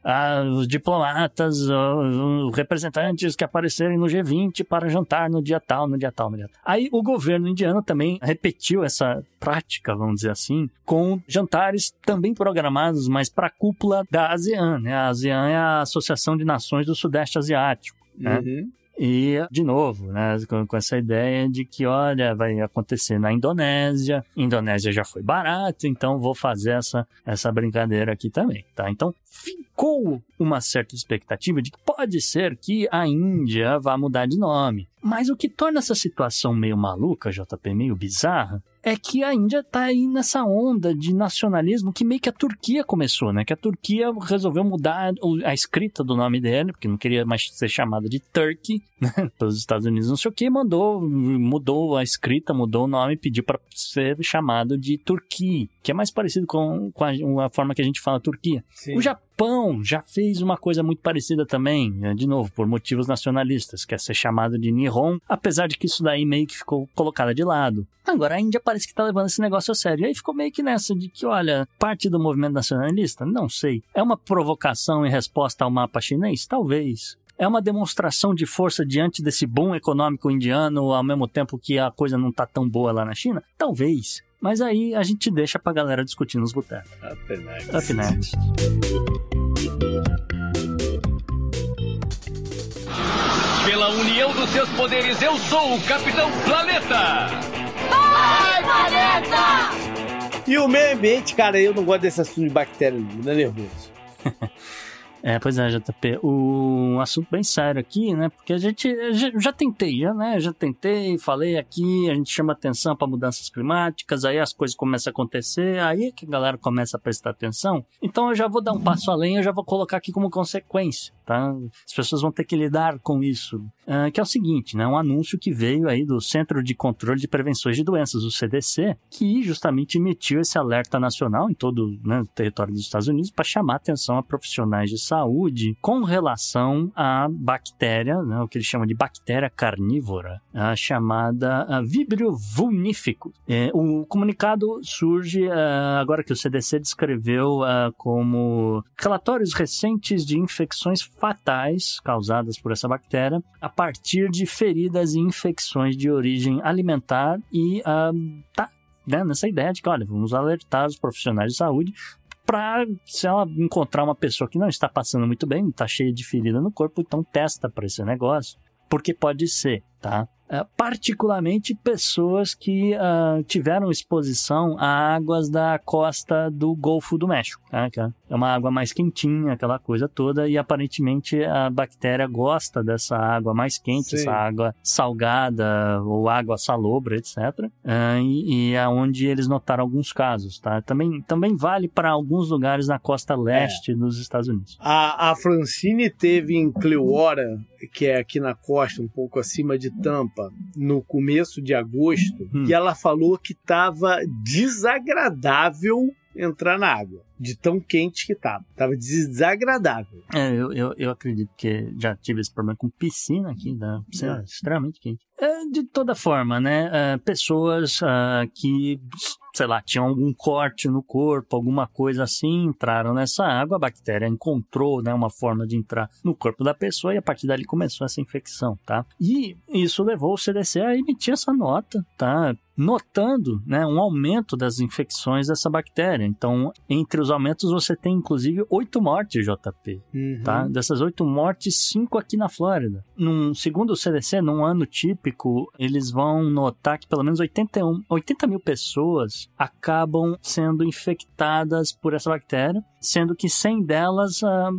os diplomatas, os representantes que aparecerem no G20 para jantar no dia tal, no dia tal, no dia tal. Aí o governo indiano também repetiu essa prática, vamos dizer assim, com jantares também programados, mas para a cúpula da ASEAN. Né? A ASEAN é a Associação de Nações do Sudeste Asiático. Né? Uhum. E, de novo, né, com, com, essa ideia de que, olha, vai acontecer na Indonésia, Indonésia já foi barato, então vou fazer essa, essa brincadeira aqui também, tá? Então, ficou uma certa expectativa de que pode ser que a Índia vá mudar de nome. Mas o que torna essa situação meio maluca, JP, meio bizarra, é que a Índia tá aí nessa onda de nacionalismo que meio que a Turquia começou, né? Que a Turquia resolveu mudar a escrita do nome dele, porque não queria mais ser chamada de Turkey, né? Pelos Estados Unidos, não sei o que, mandou, mudou a escrita, mudou o nome, pediu para ser chamado de Turquia, que é mais parecido com, com a, a, forma que a gente fala Turquia. Sim. O Japão Japão já fez uma coisa muito parecida também, né, de novo, por motivos nacionalistas, quer ser chamado de Nihon, apesar de que isso daí meio que ficou colocado de lado. Agora a Índia parece que tá levando esse negócio a sério. E aí ficou meio que nessa de que, olha, parte do movimento nacionalista? Não sei. É uma provocação em resposta ao mapa chinês? Talvez. É uma demonstração de força diante desse boom econômico indiano, ao mesmo tempo que a coisa não tá tão boa lá na China? Talvez. Mas aí a gente deixa pra galera discutir nos botecos. Up next. Up next. Pela união dos seus poderes, eu sou o Capitão Planeta! E o meio ambiente, cara, eu não gosto desse assunto de bactéria, me dá nervoso. É, pois é, JP. Um assunto bem sério aqui, né? Porque a gente já, já tentei, já, né? Já tentei, falei aqui, a gente chama atenção para mudanças climáticas, aí as coisas começam a acontecer, aí é que a galera começa a prestar atenção. Então eu já vou dar um passo além, eu já vou colocar aqui como consequência, tá? As pessoas vão ter que lidar com isso. Ah, que é o seguinte, né? Um anúncio que veio aí do Centro de Controle de Prevenções de Doenças, o CDC, que justamente emitiu esse alerta nacional em todo né, o território dos Estados Unidos para chamar atenção a profissionais de saúde com relação à bactéria, né, o que eles chamam de bactéria carnívora, a chamada Vibrio vulnificus. É, o comunicado surge ah, agora que o CDC descreveu ah, como relatórios recentes de infecções fatais causadas por essa bactéria a partir de feridas e infecções de origem alimentar e ah, tá né, nessa ideia de que, olha, vamos alertar os profissionais de saúde para se ela encontrar uma pessoa que não está passando muito bem, está cheia de ferida no corpo, então testa para esse negócio, porque pode ser, tá? É, particularmente pessoas que ah, tiveram exposição a águas da costa do Golfo do México, tá? que é uma água mais quentinha, aquela coisa toda, e aparentemente a bactéria gosta dessa água mais quente, Sim. essa água salgada ou água salobra, etc. Ah, e, e é onde eles notaram alguns casos, tá? Também, também vale para alguns lugares na costa leste dos Estados Unidos. A, a Francine teve em Clearwater, que é aqui na costa, um pouco acima de Tampa, no começo de agosto, Hum. e ela falou que estava desagradável entrar na água, de tão quente que estava. Tava desagradável. É, eu, eu, eu acredito que já tive esse problema com piscina aqui, né? Piscina É. extremamente quente. É, de toda forma, né? é, pessoas ah, que, sei lá, tinham algum corte no corpo, alguma coisa assim, entraram nessa água, a bactéria encontrou, né, uma forma de entrar no corpo da pessoa e a partir dali começou essa infecção, tá? E isso levou o CDC a emitir essa nota, tá? Notando, né, um aumento das infecções dessa bactéria. Então, entre os aumentos, você tem inclusive oito mortes, JP Uhum. tá? Dessas oito mortes, cinco aqui na Flórida. Num, segundo o CDC, num ano típico, eles vão notar que pelo menos 81, 80 mil pessoas acabam sendo infectadas por essa bactéria, sendo que 100 delas ah,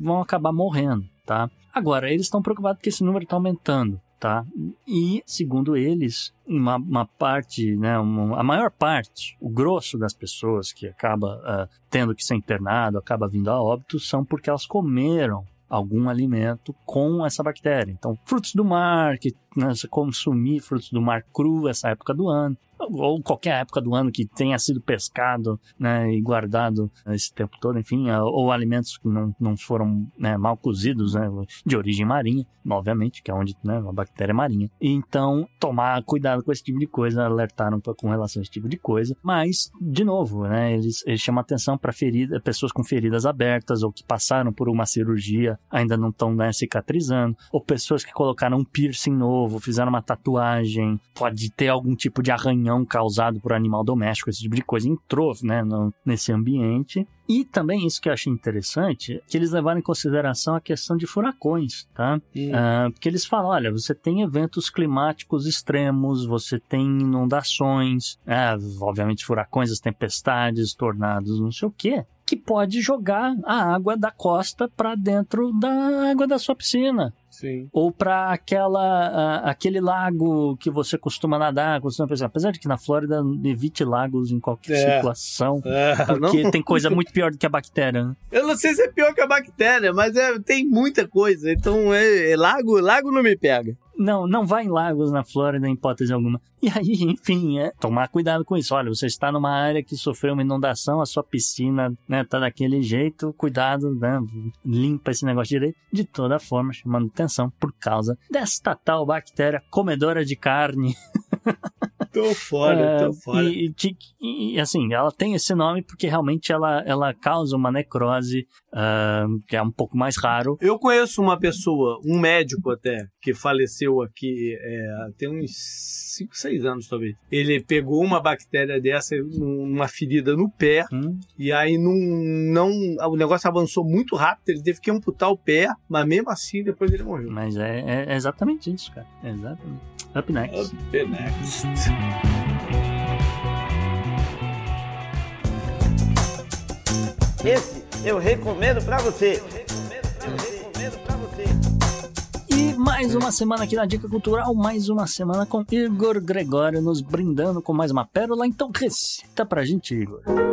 vão acabar morrendo, tá? Agora, eles estão preocupados que esse número está aumentando. Tá? E, segundo eles, uma, uma parte, né, uma- a maior parte, o grosso das pessoas que acaba ah, tendo que ser internado, acaba vindo a óbito, são porque elas comeram algum alimento com essa bactéria. Então, frutos do mar, que né, consumir frutos do mar cru essa época do ano, ou qualquer época do ano que tenha sido pescado né, e guardado esse tempo todo, enfim, ah, ou alimentos que não, não foram né, mal cozidos, né, de origem marinha, obviamente, que é onde né, a bactéria é marinha. Então, tomar cuidado com esse tipo de coisa, alertaram com relação a esse tipo de coisa. Mas, de novo, né, eles, eles chamam atenção para pessoas com feridas abertas ou que passaram por uma cirurgia, ainda não estão né, cicatrizando, ou pessoas que colocaram um piercing novo, fizeram uma tatuagem, pode ter algum tipo de arranhão causado por animal doméstico, esse tipo de coisa entrou né, no- nesse ambiente. E também isso que eu achei interessante, que eles levaram em consideração a questão de furacões, tá? Hum. Ah, porque eles falam, olha, você tem eventos climáticos extremos, você tem inundações, é, obviamente furacões, as tempestades, tornados, não sei o quê, que pode jogar a água da costa para dentro da água da sua piscina Sim. ou para aquela aquele lago que você costuma nadar, costuma pensar, apesar de que na Flórida evite lagos em qualquer É. situação, É, não- porque tem coisa muito pior do que a bactéria. Né? Eu não sei se é pior que a bactéria, mas é, tem muita coisa. Então, é, é lago, lago não me pega. Não, não vai em lagos na Flórida, em hipótese alguma. E aí, enfim, é tomar cuidado com isso. Olha, você está numa área que sofreu uma inundação, a sua piscina, né, tá daquele jeito, cuidado, né, limpa esse negócio direito. De toda forma, chamando atenção por causa desta tal bactéria comedora de carne. Tô fora, É, tô fora. E, e- e, assim, ela tem esse nome porque realmente ela, ela causa uma necrose, ah, que é um pouco mais raro. Eu conheço uma pessoa, um médico até, que faleceu aqui é, tem uns 5, 6 anos talvez. Ele pegou uma bactéria dessa, uma ferida no pé, Hum, e aí não, não, o negócio avançou muito rápido, ele teve que amputar o pé, mas mesmo assim depois ele morreu. mas é, é exatamente isso, cara. É exatamente. Up next. Up next. Esse eu recomendo pra você. E mais uma semana aqui na Dica Cultural, mais uma semana com Igor Gregório nos brindando com mais uma pérola. Então recita pra gente, Igor.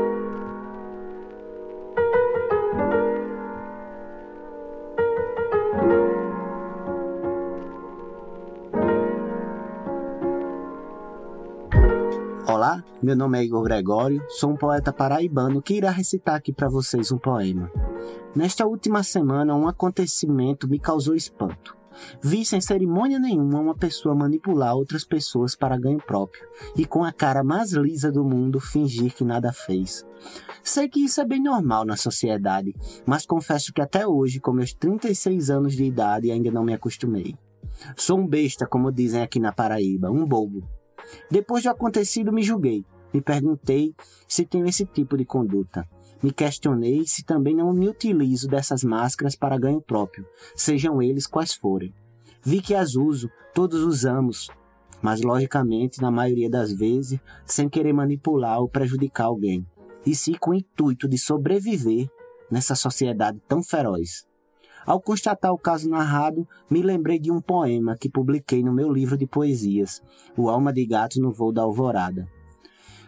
Meu nome é Igor Gregório, sou um poeta paraibano que irá recitar aqui para vocês um poema. Nesta última semana, um acontecimento me causou espanto. Vi sem cerimônia nenhuma uma pessoa manipular outras pessoas para ganho próprio e com a cara mais lisa do mundo fingir que nada fez. Sei que isso é bem normal na sociedade, mas confesso que até hoje, com meus 36 anos de idade, ainda não me acostumei. Sou um besta, como dizem aqui na Paraíba, um bobo. Depois do acontecido, me julguei. Me perguntei se tenho esse tipo de conduta. Me questionei se também não me utilizo dessas máscaras para ganho próprio, sejam eles quais forem. Vi que as uso, todos usamos, mas logicamente, na maioria das vezes, sem querer manipular ou prejudicar alguém, e sim com o intuito de sobreviver nessa sociedade tão feroz. Ao constatar o caso narrado, me lembrei de um poema que publiquei no meu livro de poesias, O Alma de Gato no Voo da Alvorada.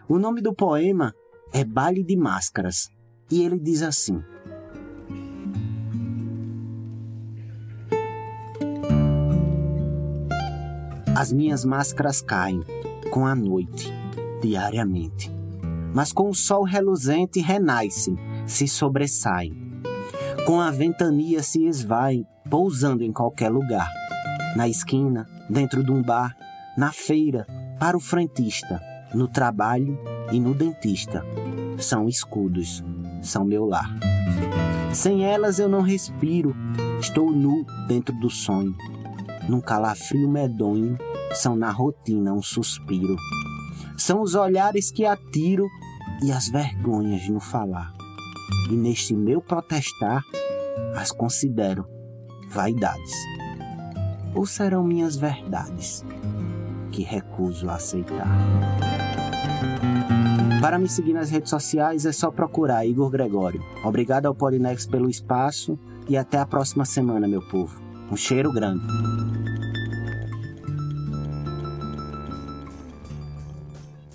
O nome do poema é Baile de Máscaras, e ele diz assim: As minhas máscaras caem com a noite, diariamente, mas com o sol reluzente renascem, se sobressaem com a ventania se esvaem, pousando em qualquer lugar. Na esquina, dentro de um bar, na feira, para o frentista, no trabalho e no dentista. São escudos, são meu lar. Sem elas eu não respiro, estou nu dentro do sonho. Num calafrio medonho, são na rotina um suspiro. São os olhares que atiro e as vergonhas no falar e neste meu protestar as considero vaidades. Ou serão minhas verdades que recuso aceitar? Para me seguir nas redes sociais é só procurar Igor Gregório. Obrigado ao Polinex pelo espaço e até a próxima semana, meu povo. Um cheiro grande.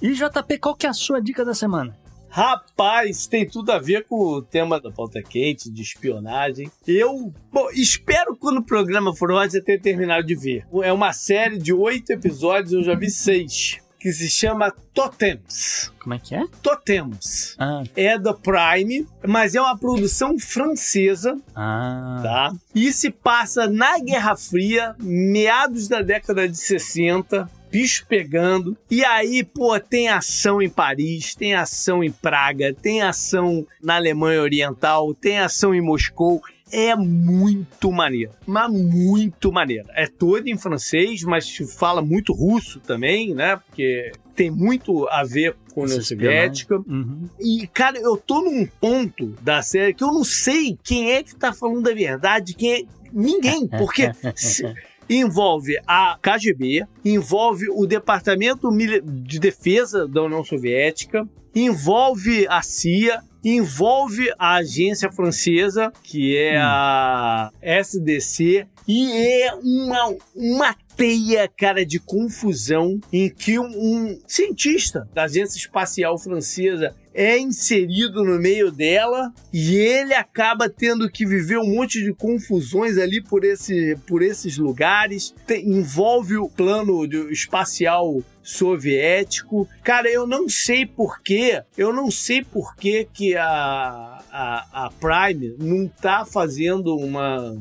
E JP, qual que é a sua dica da semana? Rapaz, tem tudo a ver com o tema da pauta quente, de espionagem. Eu bom, espero que quando o programa for on, você tenha terminado de ver. É uma série de oito episódios, eu já vi seis, que se chama Totems. Como é que é? Totems. Ah, É da Prime, mas é uma produção francesa, ah, tá? E se passa na Guerra Fria, meados da década de 60, bicho pegando. E aí, pô, tem ação em Paris, tem ação em Praga, tem ação na Alemanha Oriental, tem ação em Moscou. É muito maneiro, mas muito maneiro. É todo em francês, mas fala muito russo também, né? Porque tem muito a ver com a União Soviética. Uhum. E, cara, eu tô num ponto da série que eu não sei quem é que tá falando a verdade, quem é. Ninguém, porque se- envolve a KGB, envolve o Departamento de Defesa da União Soviética, envolve a CIA, envolve a agência francesa, que é a SDC, e é uma, uma teia, cara, de confusão em que um, um cientista da agência espacial francesa é inserido no meio dela e ele acaba tendo que viver um monte de confusões ali por, esse, por esses lugares. Tem, envolve o plano espacial soviético. Cara, eu não sei porquê, eu não sei porquê que a, a, a Prime não tá fazendo uma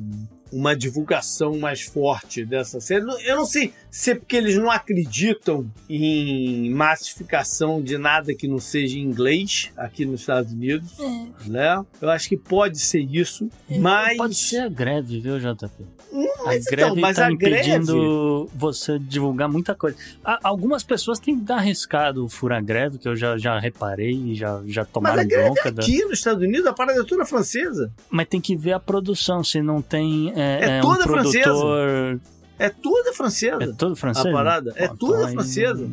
uma divulgação mais forte dessa série. Eu não sei se é porque eles não acreditam em massificação de nada que não seja em inglês aqui nos Estados Unidos, é. né? Eu acho que pode ser isso, é, mas... Pode ser a greve, viu, JP? Hum, mas a greve então, mas tá a impedindo greve... você divulgar muita coisa. Algumas pessoas têm arriscado furar greve, que eu já, já reparei e já, já tomaram mas a greve bronca. É aqui da... nos Estados Unidos, a parada é toda francesa. Mas tem que ver a produção, se não tem é, é, é toda um produtor... francesa. É toda francesa. É tudo francês? A parada. É Pô, toda francesa.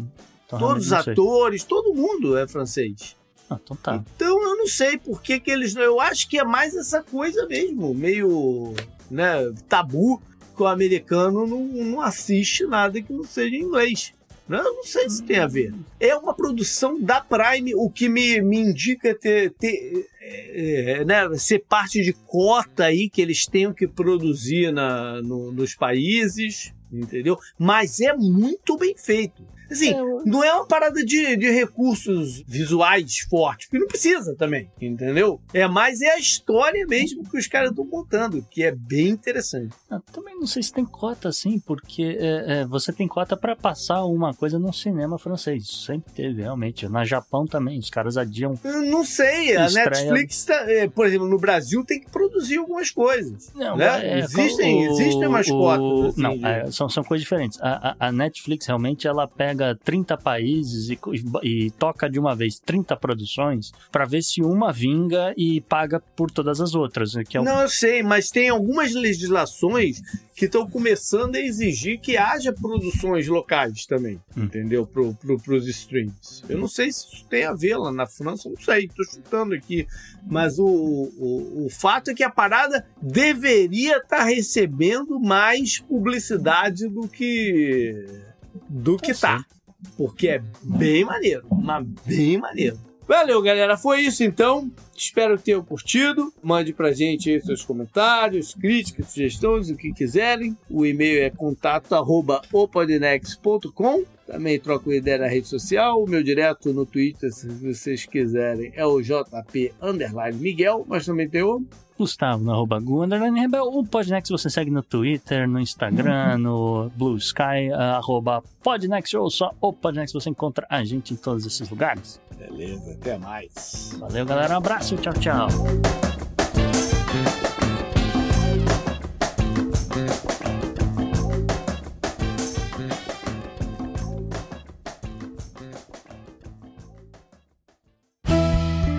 Então, Todos os atores, todo mundo é francês. Ah, então tá. Então eu não sei por que, que eles. Eu acho que é mais essa coisa mesmo, meio né, tabu, que o americano não, não assiste nada que não seja em inglês. Não sei se tem a ver. É uma produção da Prime, o que me, me indica ter, ter é, é, né, ser parte de cota aí que eles tenham que produzir na, no, nos países, entendeu? Mas é muito bem feito. Assim, é, não é uma parada de, de recursos visuais fortes, porque não precisa também, entendeu? É mais é a história mesmo que os caras estão contando, que é bem interessante. Eu também não sei se tem cota assim, porque é, é, você tem cota para passar uma coisa num cinema francês. Sempre teve, realmente. Na Japão também, os caras adiam. Eu não sei, a estreia... Netflix, tá, é, por exemplo, no Brasil tem que produzir algumas coisas. Não, né? É, existem, o, existem umas o, cotas. Assim, não, de... É, são, são coisas diferentes. A, a, a Netflix realmente ela pega pega 30 países e, e toca de uma vez 30 produções para ver se uma vinga e paga por todas as outras. Né, que é o... Não, eu sei, mas tem algumas legislações que estão começando a exigir que haja produções locais também, hum. entendeu? Pro, pro, pros streams. Eu não sei se isso tem a ver lá na França, não sei, tô chutando aqui. Mas o, o, o fato é que a parada deveria estar tá recebendo mais publicidade do que do que tá. Porque é bem maneiro, mas bem maneiro. Valeu, galera. Foi isso então. Espero que tenham curtido. Mande pra gente aí seus comentários, críticas, sugestões, o que quiserem. O e-mail é contato@opodnex.com. Também troco ideia na rede social. O meu direto no Twitter, se vocês quiserem, é o JP Miguel, mas também tem o Gustavo no arroba Gu, underline Rebel. O Podnext você segue no Twitter, no Instagram, uhum. no Blue Sky, uh, arroba Podnext ou só o Podnext. Você encontra a gente em todos esses lugares. Beleza, até mais. Valeu, galera. Um abraço, tchau, tchau.